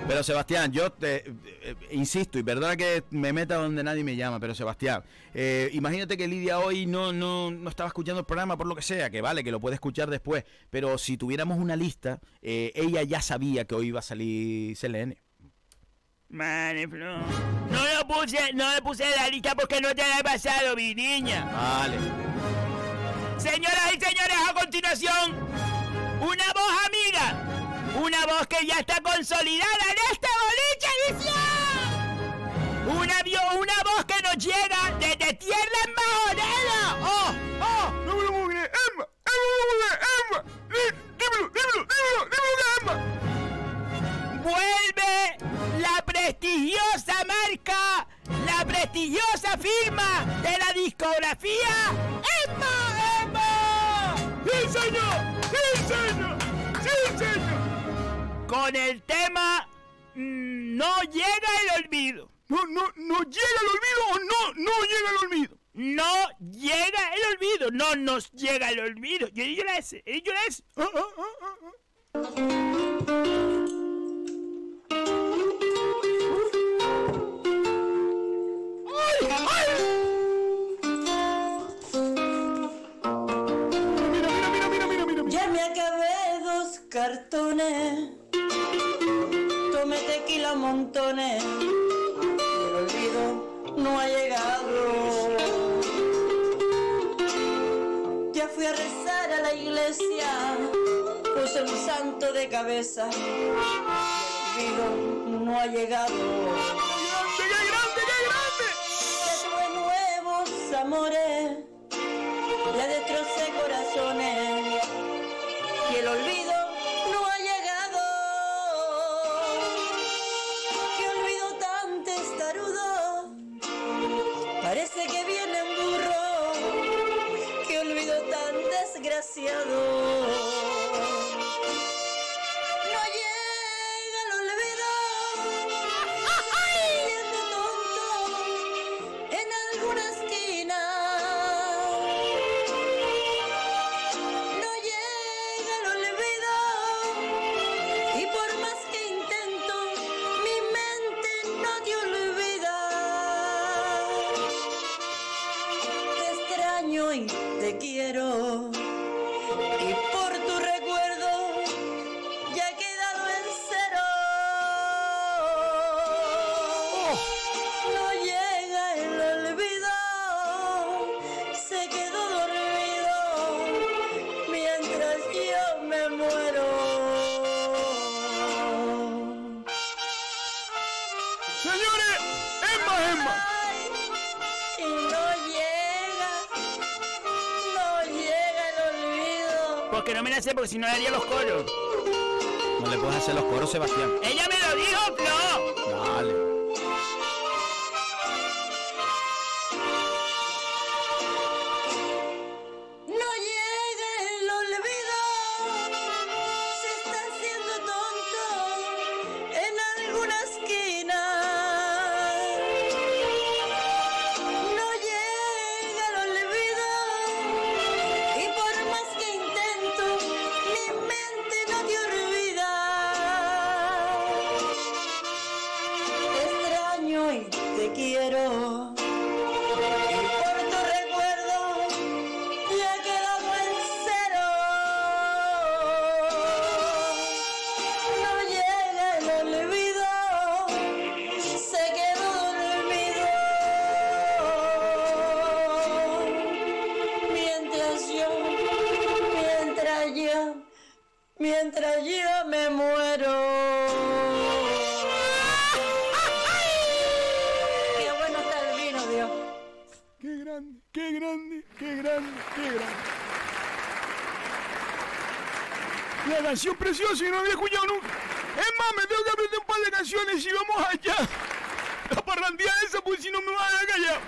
Pero Sebastián, yo te eh, insisto, y perdona que me meta donde nadie me llama, pero Sebastián, eh, imagínate que Lidia hoy no, no, no estaba escuchando el programa por lo que sea, que vale, que lo puede escuchar después, pero si tuviéramos una lista, eh, ella ya sabía que hoy iba a salir CLN. Vale, Flo. No lo puse, no lo puse la lista porque no te la he pasado, mi niña. Vale. Señoras y señores, a continuación, una voz amiga. Una voz que ya está consolidada en este boliche edición. Una, una voz que nos llega desde tierra en Majonera. ¡Oh! ¡Oh! No me lo puedo creer. Emma, Emma, Emma. Dímelo, dímelo, dímelo, dímelo, Emma. Vuelve la prestigiosa marca, la prestigiosa firma de la discografía Emma, Emma. ¡Sí, señor! ¡Sí, señor! Con el tema mm, No llega el olvido. No, no, no llega el olvido o no, no llega el olvido. No llega el olvido, no nos llega el olvido. Yo digo la S, yo la S. ¡Ay, ay! Mira, mira, mira, mira, mira, mira. Ya me acabé dos cartones. Tequila montones. Y el olvido no ha llegado. Ya fui a rezar a la iglesia. Puse un santo de cabeza. Y el olvido no ha llegado. ¡Qué grande, qué grande! Ya tuve nuevos amores. Ya destrocé corazones. Y el olvido me la sé, porque si no le haría los coros. No le puedes hacer los coros, Sebastián. ¡Ella me lo dijo, Flo! Canción preciosa y no había escuchado nunca. Es más, me tengo que aprender un par de canciones y vamos allá. La parrandía esa, pues si no me van a dejar callado.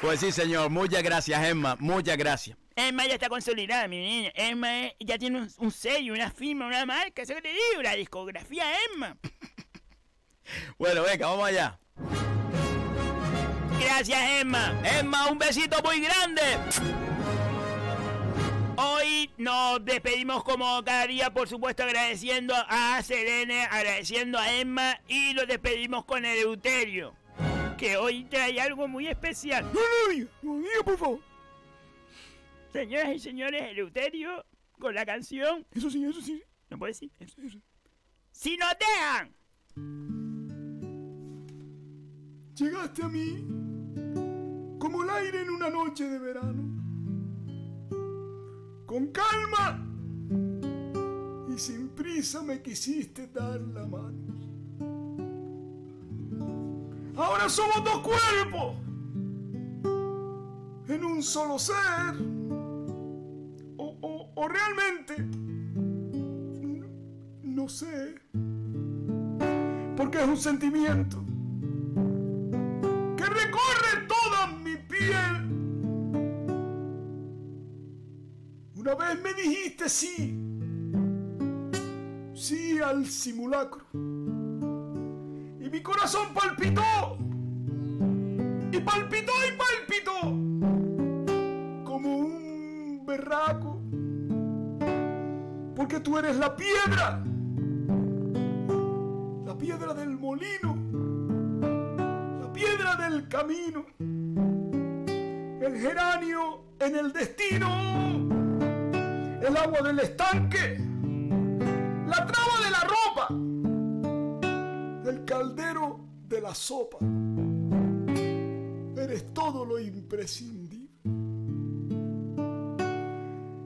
Pues sí, señor. Muchas gracias, Emma. Muchas gracias. Emma ya está consolidada, mi niña. Emma ya tiene un, un sello, una firma, una marca. Eso que te digo, la discografía Emma. *laughs* Bueno, venga, vamos allá. Gracias, Emma. Emma, un besito muy grande. Nos despedimos como cada día, por supuesto, agradeciendo a Selene, agradeciendo a Emma y nos despedimos con el Euterio, que hoy trae algo muy especial. No, no, diga, no, diga, por favor. Señoras y señores, el Euterio con la canción. Eso sí, eso sí. No puedo decir. Eso, eso. Si nos dejan. Llegaste a mí como el aire en una noche de verano. Con calma y sin prisa me quisiste dar la mano. Ahora somos dos cuerpos en un solo ser. O, o- o realmente, no, no sé, porque es un sentimiento que recorre toda mi piel. Vez me dijiste sí, sí al simulacro. Y mi corazón palpitó. Y palpitó y palpitó. Como un berraco. Porque tú eres la piedra. La piedra del molino. La piedra del camino. El geranio en el destino. El agua del estanque. La traba de la ropa. El caldero de la sopa. Eres todo lo imprescindible.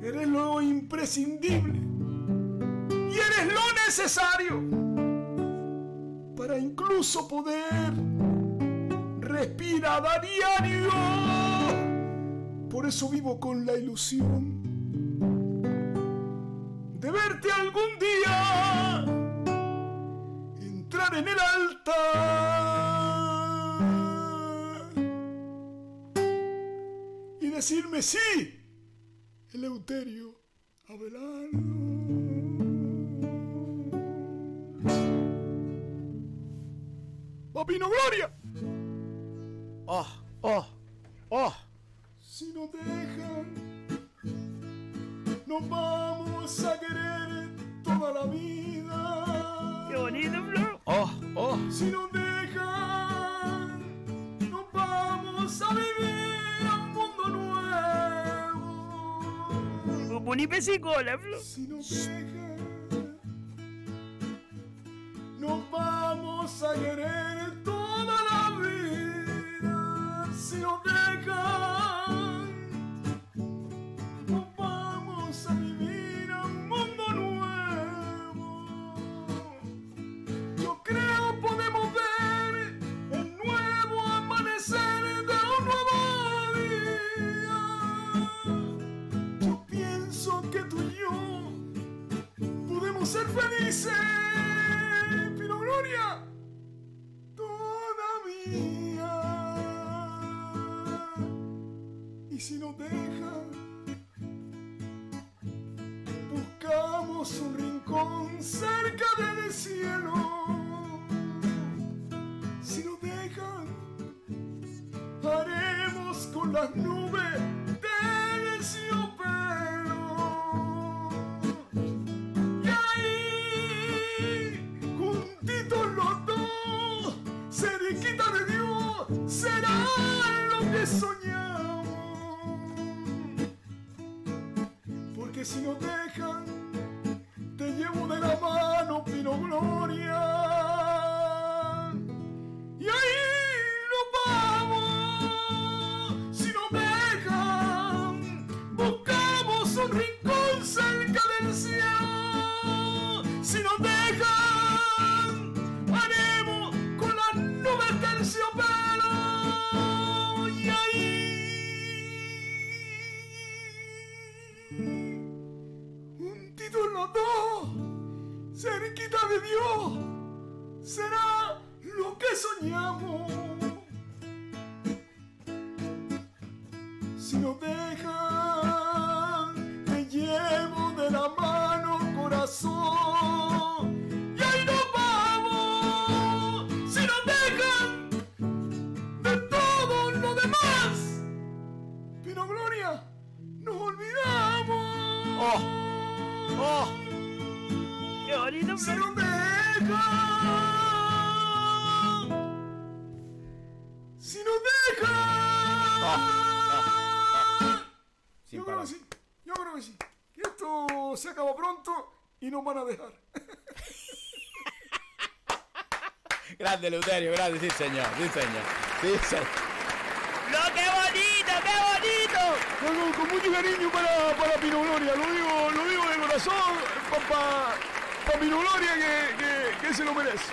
Eres lo imprescindible. Y eres lo necesario para incluso poder respirar a diario. Por eso vivo con la ilusión entrar en el altar y decirme sí, Eleuterio Abelardo. ¡Papino Gloria! ¡Oh! ¡Oh! ¡Oh! Si nos dejan, nos vamos a querer toda la vida. ¡Qué bonito, Flor! ¡Oh! ¡Oh! Si nos dejan, nos vamos a vivir a un mundo nuevo. Poní pesicola, Flor. Si nos dejan, nos vamos a querer toda la vida. Si nos dejan, ser nos van a dejar. *laughs* Grande, Leuterio, grande, sí, señor. Sí, señor. Sí, señor. ¡No, qué bonito, qué bonito! Con, con mucho cariño para, para Pino Gloria, lo digo, lo digo de corazón, para pa, pa Pino Gloria que, que, que se lo merece.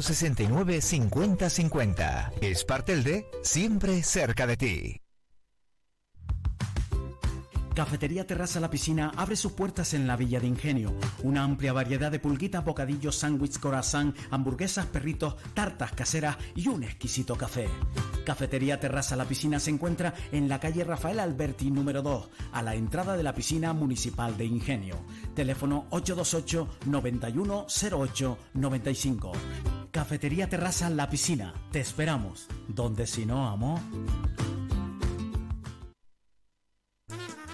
69 50 50. Espartelde, siempre cerca de ti. Cafetería Terraza La Piscina abre sus puertas en la Villa de Ingenio. Una amplia variedad de pulguitas, bocadillos, sándwich, corazón, hamburguesas, perritos, tartas caseras y un exquisito café. Cafetería Terraza La Piscina se encuentra en la calle Rafael Alberti número 2, a la entrada de la piscina municipal de Ingenio. Teléfono 828 9108 95. Cafetería Terraza La Piscina. Te esperamos. Donde si no, amor.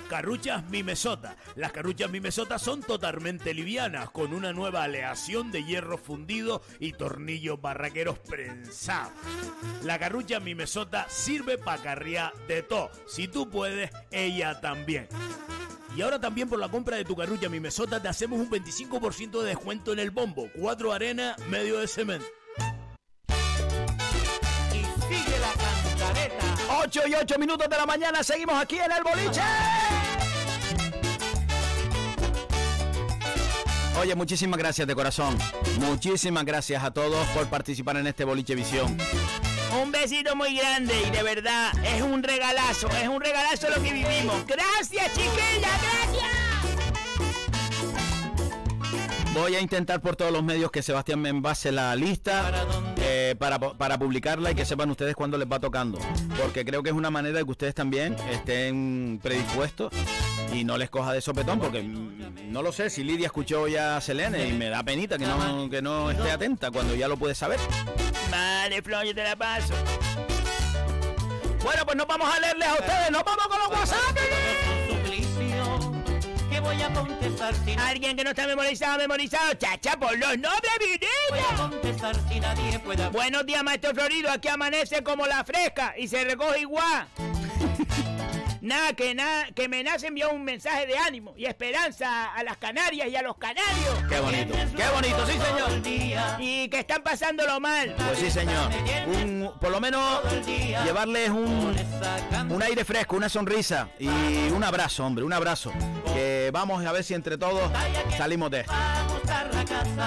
Carruchas Mimesota. Las carruchas Mimesota son totalmente livianas, con una nueva aleación de hierro fundido y tornillos barraqueros prensados. La carrucha Mimesota sirve para carriar de todo. Si tú puedes, ella también. Y ahora también por la compra de tu carrucha Mimesota te hacemos un 25% de descuento en el bombo. Cuatro arena, medio de cemento. Sigue la cantareta. 8 y 8 minutos de la mañana, seguimos aquí en el boliche. Oye, muchísimas gracias de corazón. Muchísimas gracias a todos por participar en este boliche visión. Un besito muy grande y de verdad es un regalazo, es un regalazo lo que vivimos. Gracias, chiquilla, gracias. Voy a intentar por todos los medios que Sebastián me envase la lista eh, para, para publicarla y que sepan ustedes cuándo les va tocando. Porque creo que es una manera de que ustedes también estén predispuestos y no les coja de sopetón. Porque no lo sé si Lidia escuchó ya a Selene y me da penita que no, que no esté atenta cuando ya lo puede saber. Vale, Flor, yo te la paso. Bueno, pues nos vamos a leerles a ustedes. Nos vamos con los WhatsApp. Voy a contestar sin Alguien que no está memorizado, memorizado. Chacha, por los nombres, voy a Vidilla. contestar si. Buenos días, maestro Florido. Aquí amanece como la fresca y se recoge igual. Nada, que nada, que me nace envió un mensaje de ánimo y esperanza a las Canarias y a los canarios. Qué bonito, qué bonito, sí señor. Y que están pasándolo mal. Pues sí señor. Un- por lo menos llevarles un, un aire fresco, una sonrisa y un abrazo, hombre, un abrazo. Que vamos a ver si entre todos salimos de esto.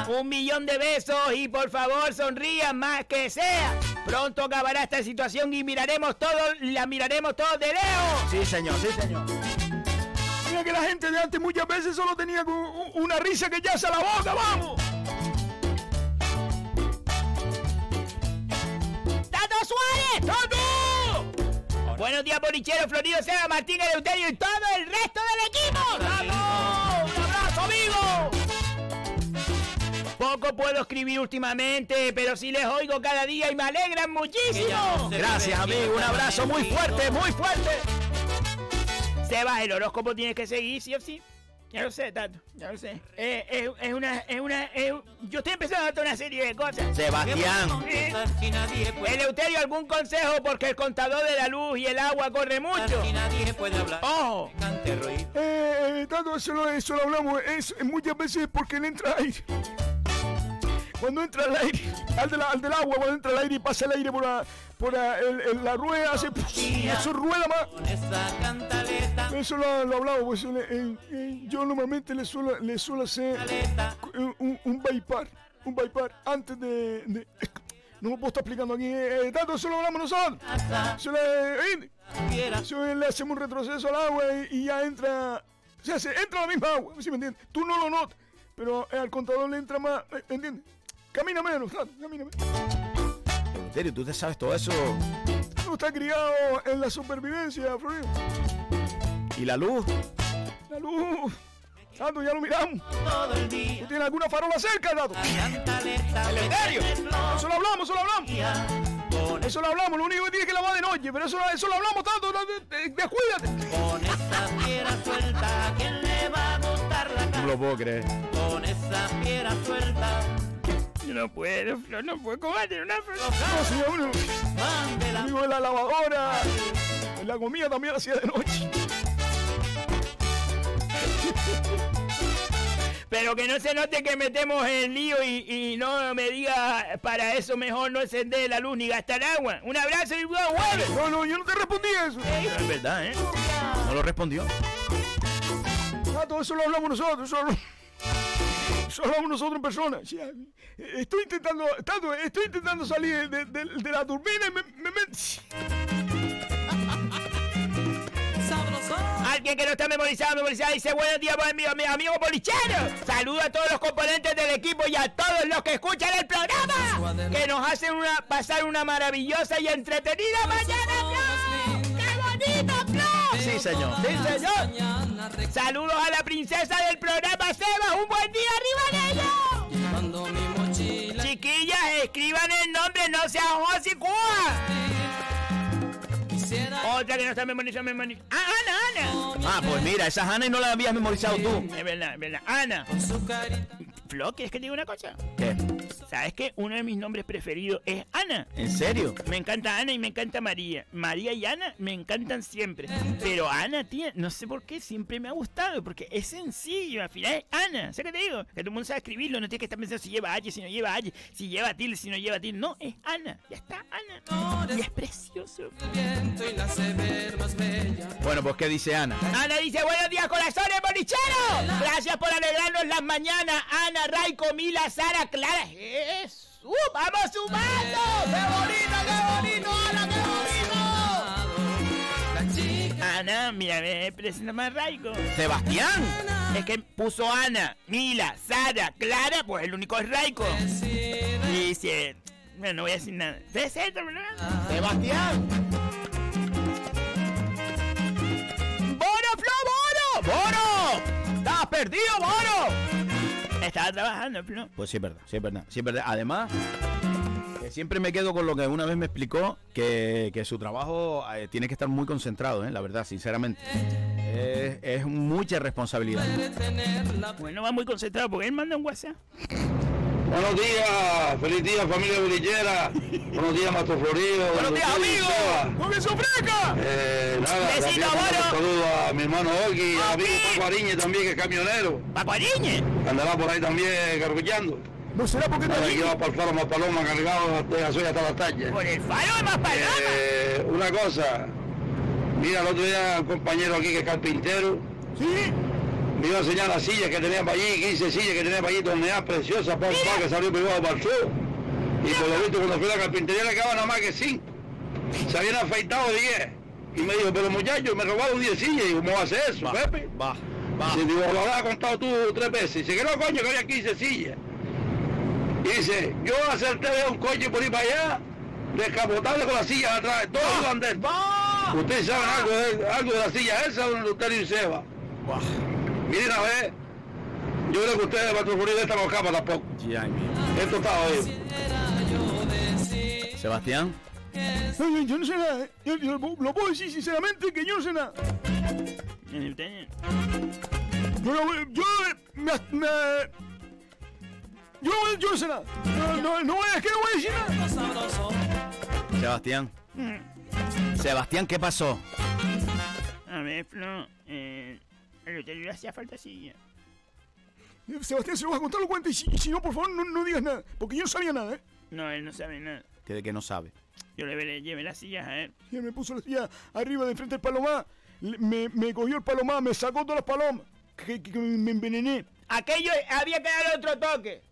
Un millón de besos y por favor sonrían más que sea. Pronto acabará esta situación y miraremos todo, la miraremos todos de lejos. Sí señor, sí señor. Mira que la gente de antes muchas veces solo tenía una risa que ya se la boca, vamos. ¡Tato Suárez! ¡Tato! Buenos días, bolichero, Florido, Seba, Martín, Eleuterio y todo el resto del equipo. ¡Vamos! ¡Un abrazo, amigo! Poco puedo escribir últimamente, pero sí les oigo cada día y me alegran muchísimo. Gracias, amigo. Un abrazo muy fuerte, muy fuerte. Seba, el horóscopo tienes que seguir, sí o sí. Ya lo sé, Tato, ya lo sé. Eh, es, es una, es una, es- yo estoy empezando a hacer una serie de cosas. Sebastián. Eh, Eleuterio, ¿algún consejo? Porque el contador de la luz y el agua corre mucho. ¡Ojo! Eh, eh, tanto eso lo, eso lo hablamos, es muchas veces porque le entra aire. cuando entra el aire, al, de la- al del agua, cuando entra el aire y pasa el aire por la, por la, el- el- la rueda, hace, eso rueda más. Eso lo, lo hablamos, pues yo, normalmente le suelo, le suelo hacer un, un, bypass, un bypass antes de, de- no me puedo estar explicando aquí, eh, eh, tanto eso lo hablamos nosotros. Se le, eh, se le hacemos un retroceso al agua y, y ya entra, o sea, se entra la misma agua, ¿sí me entiendes? Tú no lo notas, pero al contador le entra más, eh, ¿entiendes? Camina menos, claro, camina menos. En serio, tú te sabes todo eso. No está criado en la supervivencia, Florido. ¿Y la luz? La luz. Tato, ya lo miramos. ¿Tú tienes alguna farola cerca, Tato? ¡Eleuterio! Eso lo hablamos, eso lo hablamos. Eso lo hablamos, lo único que tienes que lavar de noche, pero eso, eso lo hablamos tanto, descuídate. Con esa fiera suelta, ¿quién le va a gustar la No lo puedo creer. Con esa fiera suelta. Yo no puedo, Flor, no puedo. ¿Cómo va a tener una flor? No, señor, uno. De la lavadora. En la comida también la hacía de noche. Pero que no se note que metemos en lío y, y no me diga para eso mejor no encender la luz ni gastar agua. Un abrazo y buen jueves. No, no, yo no te respondí eso. Es verdad, ¿eh? No lo respondió. Tato, eso lo hablamos nosotros, eso lo, eso lo hablamos nosotros en persona. Sí, eh, estoy intentando, estoy intentando salir de, de- de la turbina y me, me, me- *laughs* Alguien que no está memorizado, memorizado, dice buenos días, buen amigo, mi amigo bolichero. Saludo a todos los componentes del equipo y a todos los que escuchan el programa. Que nos hacen una, pasar una maravillosa y entretenida mañana. ¡Qué bonito, Flor! Sí, señor. Sí, señor. Saludos a la princesa del programa, Seba. Un buen día arriba de ellos. Chiquillas, escriban el nombre, no sean José Cuba. Otra que no está memorizada, memorizada. Ah, Ana, Ana. Ah, pues mira, esa Ana y no la habías memorizado tú. Es verdad, es verdad. Ana. Flo, ¿quieres que te diga una cosa? ¿Qué? ¿Sabes que uno de mis nombres preferidos es Ana? ¿En serio? Me encanta Ana y me encanta María. María y Ana me encantan siempre. Pero Ana, tía, no sé por qué, siempre me ha gustado. Porque es sencillo, al final es Ana. ¿Sabes qué te digo? Que todo el mundo sabe escribirlo. No tienes que estar pensando si lleva H, si no lleva H, si lleva tilde, si no lleva tilde. No, es Ana. Ya está, Ana. Y es precioso. Bueno, pues ¿qué dice Ana? Ana dice, buenos días, corazones bolicheros. Gracias por alegrarnos las mañanas. Ana, Raico, Mila, Sara, Clara. ¡Jesús! ¡Vamos sumando! ¡Qué bonito, qué bonito, Ana, qué bonito! Ana, mira, me presenta más Raico. ¡Sebastián! Es que puso Ana, Mila, Sara, Clara, pues el único es Raico. Y dice, bueno, no voy a decir nada. ¡Sebastián! ¡Boro, Flo, Boro! ¡Boro! ¡Estás perdido, Boro! *laughs* Estaba trabajando, Flo. Pues sí es verdad, sí es verdad, sí es verdad. Además, siempre me quedo con lo que una vez me explicó, que, que su trabajo eh, tiene que estar muy concentrado, ¿eh? la verdad, sinceramente. Es, es mucha responsabilidad. Bueno, va muy concentrado porque él manda un WhatsApp. Buenos días, feliz día familia bolillera. Buenos días, Mato Florido. Buenos días, amigo. ¡Con eso fresca! Eh, nada, también un saludo a mi hermano Olgi, a mi amigo Paco Ariñe también, que es camionero. ¿Paco Ariñe? Andará por ahí también cargullando. ¿No será porque Nada, que va para el faro más paloma cargado de la suya hasta la talla. Por el faro de más paloma. Eh, una cosa, mira, el otro día un compañero aquí que es carpintero. Sí. Me iba a enseñar las sillas que tenía para allí, 15 sillas que tenía para allí, torneadas preciosas, para que salió privado para el sur. Y por lo visto, cuando fui a la carpintería le quedaban nada más que 5. Se habían afeitado 10. Y me dijo, pero muchachos, me robaron 10 sillas. Y digo, ¿cómo va a hacer eso, Pepe? Va, va. Dice, digo, lo habrás contado tú tres veces. Dice, que no, coño, que había 15 sillas. Y dice, yo acerté de un coche por ir para allá, descapotable con las sillas atrás, todo dentro. Ustedes saben algo de, algo de la silla esa, don Luterio y Seba. Miren a ver, yo creo que ustedes, Patrón Florido, esta no escapa tampoco. Ya, Esto está oído. Sebastián. No, yo, yo no sé nada. ¿eh? Yo, yo lo puedo decir sinceramente que yo no sé nada. Yo, no- yo me, me- yo, yo no sé nada. No, no, no voy a- es que no voy a decir nada. Sebastián. Sebastián, ¿qué pasó? A ver, Flo, eh, hotel le hacía falta silla. Eh, Sebastián, se lo vas a contar, lo cuenta. Y si, no, por favor, no, no digas nada. Porque yo no sabía nada, ¿eh? No, él no sabe nada. Que de que no sabe. Yo le le llevé las sillas a él. Y él me puso la silla arriba de frente del palomar. Me, me cogió el palomar, me sacó todas las palomas. Que, que- que me envenené. Aquello había que darle otro toque.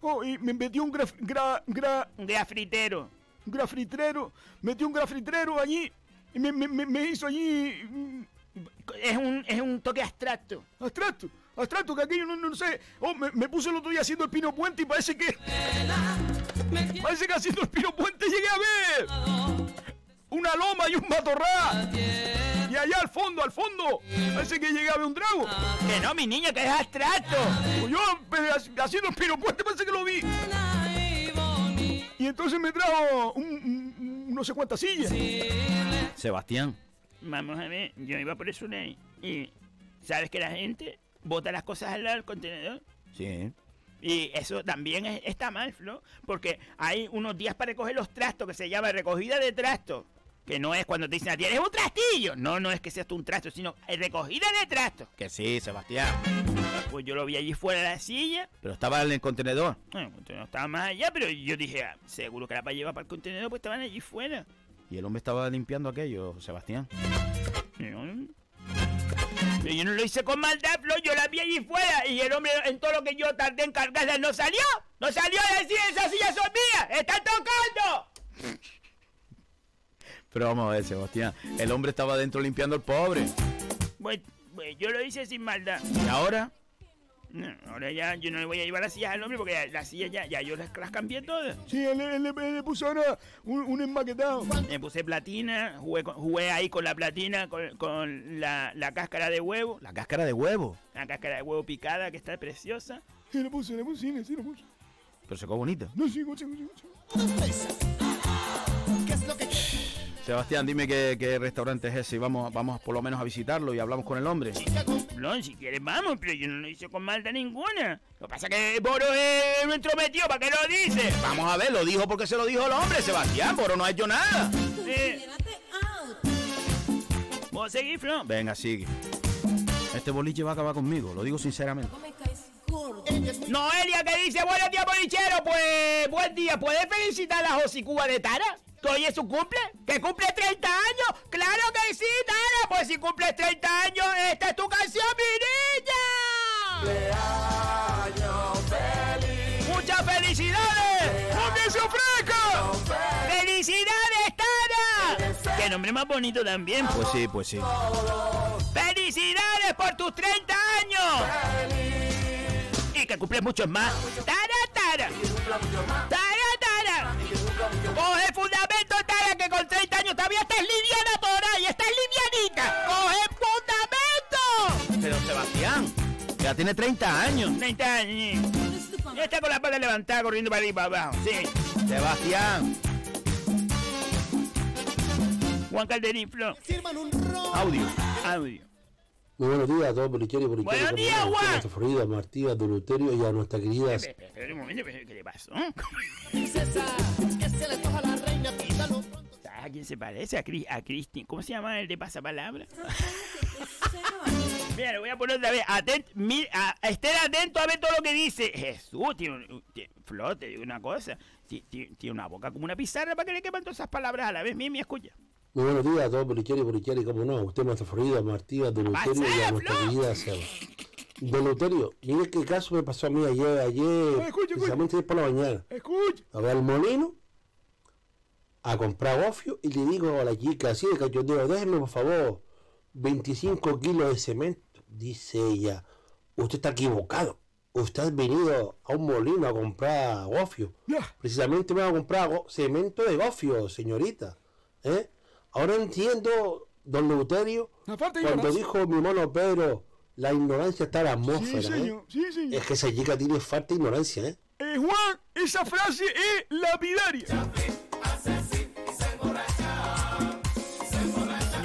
Oh, y me metió un graf, gra, gra, Un grafritero. un grafritrero. Metió un grafritrero allí. Y me, me, me- me hizo allí. Es un, es un toque abstracto. Abstracto. Abstracto, que aquello no, no, no sé. Oh, me, me puse el otro día haciendo el pino puente y parece que. Parece que haciendo el pino puente llegué a ver. Una loma y un matorral. Y allá al fondo, al fondo. Parece que llegué a ver un drago. Que no, mi niño, que es abstracto. Pues yo pues, ha- haciendo el pino puente parece que lo vi. Y entonces me trajo un, un- un- no sé cuántas sillas. Sebastián. Vamos a ver, yo iba por eso ley. Y sabes que la gente bota las cosas al lado del contenedor. Sí. Y eso también es- está mal, Flo, porque hay unos días para recoger los trastos que se llama recogida de trastos. Que no es cuando te dicen, tienes un trastillo. No, no es que seas tú un trasto, sino recogida de trastos. Que sí, Sebastián. Pues yo lo vi allí fuera de la silla. Pero estaba en el contenedor. Bueno, el contenedor estaba más allá, pero yo dije, ah, seguro que era para llevar para el contenedor, pues estaban allí fuera. Y el hombre estaba limpiando aquello, Sebastián. Yo, pero yo no lo hice con maldad, Flo, yo la vi allí fuera y el hombre en todo lo que yo tardé en cargarla no salió. No salió a decir esas sillas son mías, están tocando. Pero vamos a ver, Sebastián. El hombre estaba dentro limpiando el pobre. Pues, pues yo lo hice sin maldad. ¿Y ahora? No, ahora ya yo no le voy a llevar las sillas al hombre porque ya- las sillas ya, ya yo las, las cambié todas. Sí, él, él- él- él le puso ahora un, un enmaquetado. Me puse platina, jugué, jugué ahí con la platina, con, con la, la cáscara de huevo. La cáscara de huevo. La cáscara de huevo picada que está preciosa. Sí, le puse, le puse, sí, le puse. Pero se quedó bonita. No, sí, sí, sí, sí. Sebastián, dime qué, qué restaurante es ese y vamos, vamos por lo menos a visitarlo y hablamos con el hombre. No, si quieres vamos, pero yo no lo hice con maldad ninguna. Lo que pasa es que Boro es un entrometido, ¿para qué lo dice? Vamos a ver, lo dijo porque se lo dijo el hombre, Sebastián, pero no ha hecho nada. Eh. ¿Vos seguís, Flo? Venga, sigue. Este boliche va a acabar conmigo, lo digo sinceramente. Noelia que dice, buenos días, bolichero. Pues, buen día. ¿Puedes felicitar a Josicúa de Tara? ¿Que hoy es su cumple? ¿Que cumple 30 años? ¡Claro que sí, Tara! Pues si cumples 30 años, esta es tu canción, mi niña. ¡Muchas felicidades! ¡Un se ofrezca! ¡Felicidades, Tara! ¡Qué nombre más bonito también! Pues sí, pues sí. ¡Felicidades por tus 30 años! Y que cumples muchos más. ¡Tara, Tara! ¡Tara, Tara! ¡Coge fundamento, Tara, que con 30 años todavía estás liviana toda y estás livianita! ¡Coge fundamento! Pero Sebastián, ya tiene 30 años. 30 años. Ya está con la pata levantada corriendo para arriba y para abajo. Sí. Sebastián. Juan Calderín, Flo. Audio. Audio. Muy buenos días a todos, bolicheros y bolicheros. Buenos días, Juan. A nuestra Florida, Martí, a Duluterio y a nuestra querida... Espera, espera un momento, ¿qué le pasó? ¿Sabes a quién se parece? A, Cri a Cristi. ¿Cómo se llama el de pasapalabra? *laughs* Mira, lo voy a poner otra vez. Atent, mi- a- estén atentos a ver todo lo que dice. Jesús, tiene, un- tiene- Flo, te digo una cosa. Ti- ti- Tiene una boca como una pizarra para que le quepan todas esas palabras a la vez. Mimi, escucha. Muy buenos días a todos, bolicheros y bolicheros, como no, usted, nuestra Florida, a Martí, a Duluterio y a nuestra querida Seba. Duluterio, mire qué caso me pasó a mí ayer, ayer, precisamente ayer por la mañana. Escucha. A ver al molino, a comprar gofio y le digo a la chica así de cachondeo, déjeme por favor 25 kilos de cemento. Dice ella, usted está equivocado. Usted ha venido a un molino a comprar gofio. Precisamente me va a comprar cemento de gofio, señorita. ¿Eh? Ahora entiendo, don Leuterio, cuando dijo mi mono Pedro, la ignorancia está en la Sí, atmósfera. ¿eh? señor. Sí, señor. Es que esa chica tiene falta de ignorancia, ¿eh? Eh, Juan, esa frase es lapidaria.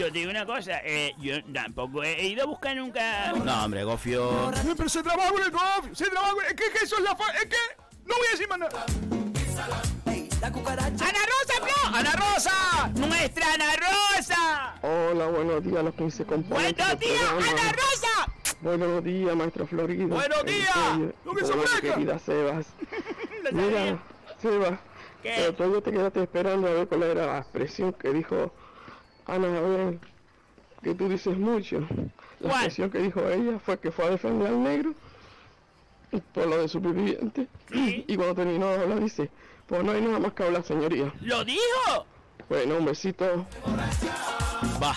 Yo te digo una cosa. eh, yo tampoco he ido a buscar nunca. No, hombre, Gofio. Eh, Pero se trabaja con el gofio. Se trabaja con... Es que, que eso es la fa... Es que... No voy a decir más nada. ¡Ana Rosa, Flo! ¡Ana Rosa! ¡Nuestra Ana Rosa! Hola, buenos días a los 15 componentes. ¡Buenos del días. Ana Rosa! Buenos días, maestro Florido. Buenos días. Eh, ¿Lo que se querida Sebas. *laughs* Mira. Sebas, ¿Qué? pero todavía te quedaste esperando a ver cuál era la expresión que dijo Ana Abel, que tú dices mucho. La ¿Cuál? expresión que dijo ella fue que fue a defender al negro por lo de superviviente. Y cuando terminó de hablar dice, pues no hay nada más que hablar, señoría. ¿Lo dijo? Bueno, un besito. Va.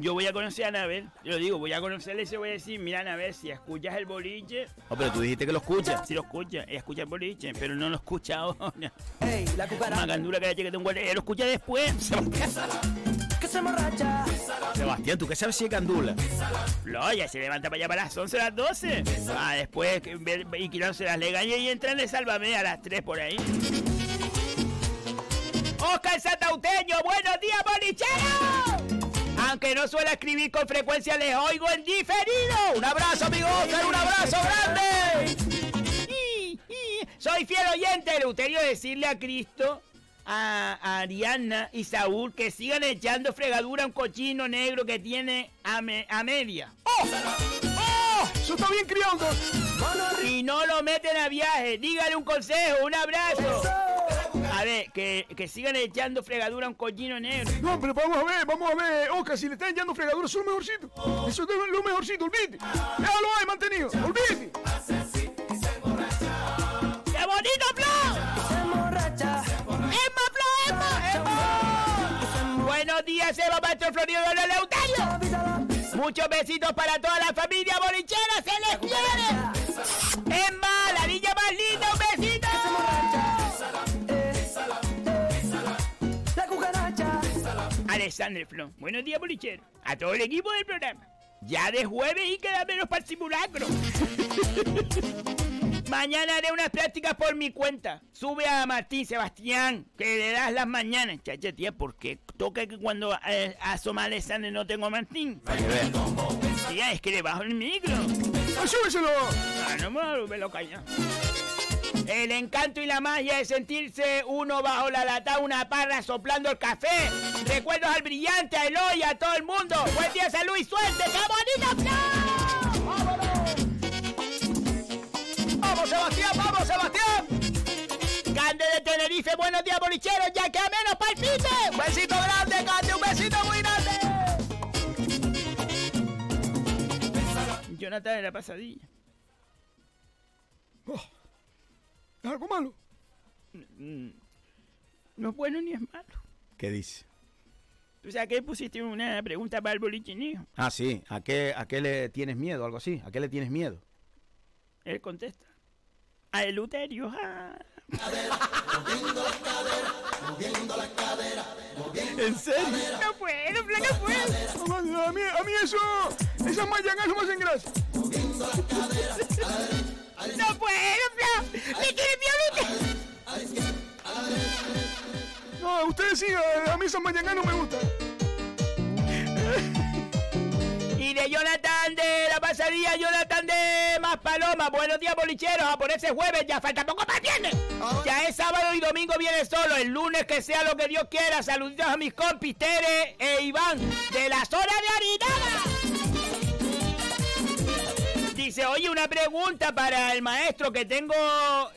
Yo voy a conocer a Anabel. Yo lo digo, voy a conocerle y se voy a decir, mira Anabel, si escuchas el boliche... Oh, pero tú dijiste que lo escuchas. Sí lo escucha, ella escucha el boliche, pero no lo escucha ahora. Magandura que la chica tengo ella lo escucha después. *laughs* Que se emborracha. Sebastián, ¿tú qué sabes si es candula? No, ya se levanta para allá para las 11 las 12. Ah, después que y que no se las legañe y entran de Sálvame a las 3 por ahí. Oscar Satauteño, buenos días, bolichero. Aunque no suelo escribir con frecuencia, les oigo en diferido. Un abrazo, amigo Oscar, un abrazo grande. Y- y- Soy fiel oyente, Leuterio, decirle a Cristo, a, a Ariana y Saúl que sigan echando fregadura a un cochino negro que tiene a, me- a media. ¡Oh! ¡Oh! Eso está bien criado. Y no lo meten a viaje. Dígale un consejo, un abrazo. A ver, que, que sigan echando fregadura a un cochino negro. No, pero vamos a ver, vamos a ver, Oscar, si le están echando fregadura, eso es lo mejorcito. Eso es lo mejorcito, olvídate. Ya lo hay mantenido, olvídate. ¡Qué bonito, Flo! ¡Emma, Flo, Emma! ¡Emma! Buenos días, Eva, maestro Florido de Leuterio. Muchos besitos para toda la familia bolichera, se les quiere. Alexander Flo, buenos días, bolichero. A todo el equipo del programa. Ya de jueves y queda menos para el simulacro. *laughs* Mañana haré unas prácticas por mi cuenta. Sube a Martín Sebastián, que le das las mañanas. Chacha, tía, ¿por qué toca que cuando eh, asoma Alexander no tengo a Martín? Tía, es que le bajo el micro. ¡Súbeselo! Ah, no me, me lo calla. El encanto y la magia de sentirse uno bajo la lata, una parra soplando el café. Recuerdos al brillante, a Eloy, a todo el mundo. Buen día, salud y suerte. ¡Qué bonito, Flo! ¡Vamos, Sebastián! ¡Vamos, Sebastián! Cande de Tenerife, buenos días, bolicheros. Ya que menos palpite. Besito grande, Cande, un besito muy grande. Jonathan de la pasadilla. ¿Es algo malo? Mm, No es bueno ni es malo. ¿Qué dice? ¿Tú sabes que pusiste una pregunta para el bolichinillo? Ah, sí. ¿A qué, ¿A qué le tienes miedo? Algo así. ¿A qué le tienes miedo? Él contesta. A Eluterio. ah. ¿En serio? No puedo, no puedo. A mí, a mí eso, esas mayangas no me hacen gracia. No puedo, Flo. ¿Me violita? No, ustedes sí, a, a mí mayangas no me gustan. Y de Jonathan de la pasadilla, Jonathan de Más Paloma. Buenos días, bolicheros. A por ese jueves ya falta poco para viernes. Ya es sábado y domingo viene solo. El lunes que sea lo que Dios quiera. Saluditos a mis compis Tere e Iván de la zona de Aridana. Dice, oye, una pregunta para el maestro que tengo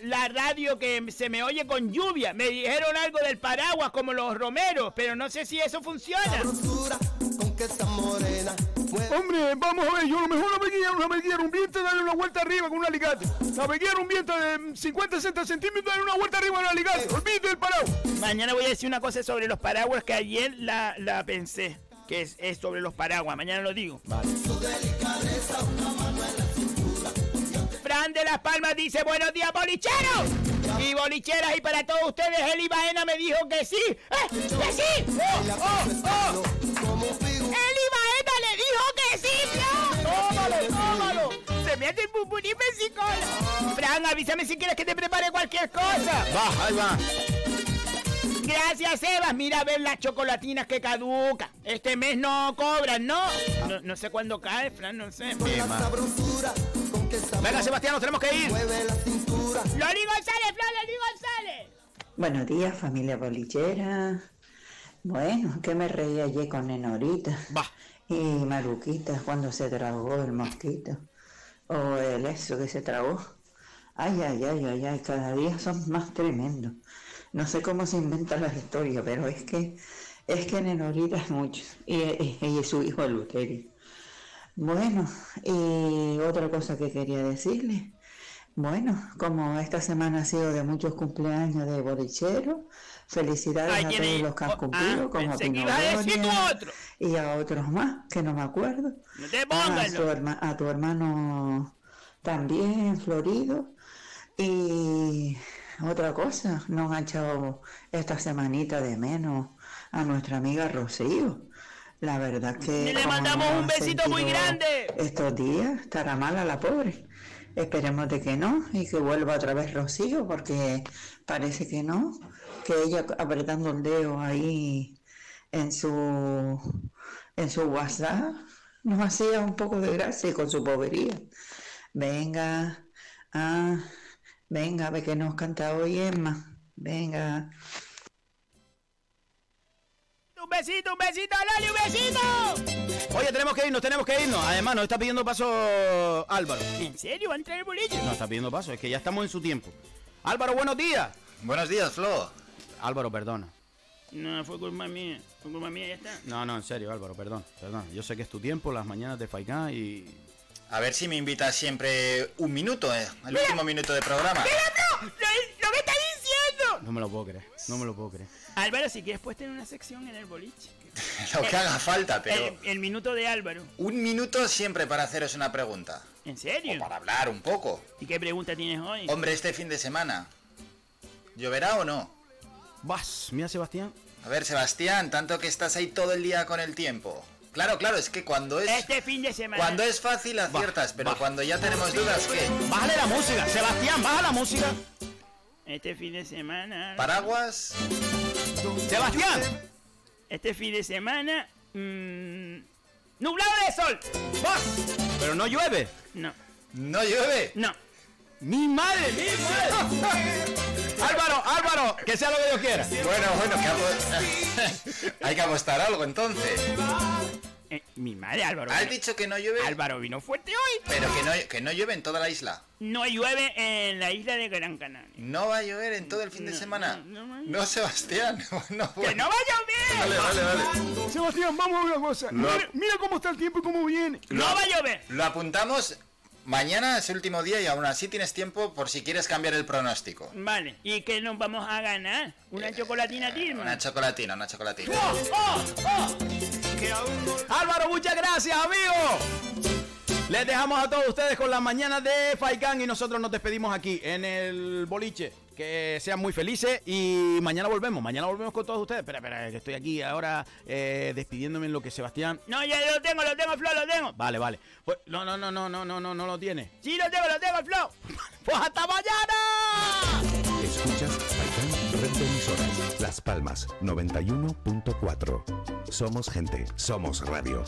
la radio que se me oye con lluvia. Me dijeron algo del paraguas como los romeros, pero no sé si eso funciona. Hombre, vamos a ver, yo a lo mejor navegué, navegué un viento, darle una vuelta arriba con un alicate. Navegué un viento de 50, 60 centímetros, darle una vuelta arriba con un alicate. Olvídate del paraguas. Mañana voy a decir una cosa sobre los paraguas que ayer la, la pensé, que es, es sobre los paraguas. Mañana lo digo. Fran de Las Palmas dice, buenos días, bolicheros. Y bolicheras, y para todos ustedes, Eli Baena me dijo que sí. ¡Eh, ¡Que sí! ¡Oh, oh, oh! Eli Baena le dijo que sí, Fran. ¡Tómalo, tómalo! Se me hace el buburí pesicola. Fran, avísame si quieres que te prepare cualquier cosa. Va, ahí va. Gracias, Eva. Mira a ver las chocolatinas que caducan. Este mes no cobran, ¿no? No, no sé cuándo cae, Fran, no sé. Venga, Sebastián, nos tenemos que ir. Loli González, Fran, Loli González. Buenos días, familia bolichera. Bueno, que me reí ayer con Nenorita. Y Maruquita cuando se tragó el mosquito. O el eso que se tragó. Ay, ay, ay, ay, ay, cada día son más tremendos. No sé cómo se inventan las historias, pero es que es que Nenorita es mucho. Y, y, y su hijo Luterio. Bueno, y otra cosa que quería decirle. Bueno, como esta semana ha sido de muchos cumpleaños de bolichero, felicidades Ay, a todos los que han oh, cumplido, ah, como Pino otro. y a otros más, que no me acuerdo. No te a, tu herma- a tu hermano también, Florido. Y otra cosa, nos han echado esta semanita de menos a nuestra amiga Rocío. La verdad que... Le mandamos un ha besito muy grande. Estos días estará mala la pobre. Esperemos de que no y que vuelva otra vez Rocío porque parece que no, que ella apretando el dedo ahí en su en su WhatsApp nos hacía un poco de gracia con su bobería. Venga, ah, venga, a ver que nos canta hoy Emma. Venga. Un besito, un besito, Lali, un besito. Oye, tenemos que irnos, tenemos que irnos. Además, nos está pidiendo paso Álvaro. ¿En serio? ¿Va a entrar el boliche? Nos está pidiendo paso, es que ya estamos en su tiempo. Álvaro, buenos días. Buenos días, Flo. Álvaro, perdona. No, fue culpa mía. Fue culpa mía, ya está. No, no, en serio, Álvaro, perdón, perdón. Yo sé que es tu tiempo, las mañanas de Faikán y... A ver si me invitas siempre un minuto, eh, el último minuto de programa. ¡Lo, lo que está diciendo! No me lo puedo creer, no me lo puedo creer. Álvaro, si quieres, puedes tener una sección en el boliche. *laughs* Lo que haga falta, pero El, el minuto de Álvaro. un minuto siempre para haceros una pregunta. ¿En serio? O para hablar un poco. ¿Y qué pregunta tienes hoy? Hombre, este fin de semana, ¿lloverá o no? Vas, mira Sebastián. A ver, Sebastián, tanto que estás ahí todo el día con el tiempo. Claro, claro, es que cuando es Este fin de semana. cuando es fácil aciertas, pero cuando ya tenemos dudas, ¿qué? Bájale la música, Sebastián, baja la música. Este fin de semana. Paraguas. Sebastián. Este fin de semana. mm, nublado de sol. Vas. Pero no llueve. No. ¿No llueve? No. Mi madre, mi madre. Álvaro, Álvaro, que sea lo que Dios quiera. Bueno, bueno, que *laughs* hay que apostar algo entonces. Eh, mi madre, Álvaro. ¿Has dicho que no llueve? Álvaro vino fuerte hoy. Pero que no, que no llueve en toda la isla. No llueve en la isla de Gran Canaria. ¿No va a llover en todo el fin de semana? No, Sebastián. *laughs* No, ¡Que no va a llover! Vale, vale, vale. Sebastián, vamos a una cosa. Mira cómo está el tiempo y cómo viene. ¡No va a llover! Lo apuntamos. Mañana es el último día y aún así tienes tiempo por si quieres cambiar el pronóstico. Vale. ¿Y qué nos vamos a ganar? ¿Una chocolatina Tilma? Una chocolatina, una chocolatina. ¡Oh, oh! Álvaro, muchas gracias, amigo. Les dejamos a todos ustedes con las mañanas de Faikán y nosotros nos despedimos aquí en el boliche. Que sean muy felices y mañana volvemos. Mañana volvemos con todos ustedes. Espera, espera, que estoy aquí ahora eh, despidiéndome en lo que Sebastián. No, ya lo tengo, lo tengo, Flo, lo tengo. Vale, vale. Pues, no, no, no, no, no, no, no, no lo tiene. Sí, lo tengo, lo tengo, Flo. *laughs* Pues hasta mañana. Escuchas Faikán Red de Emisoras. Las Palmas 91.4. Somos gente, somos radio.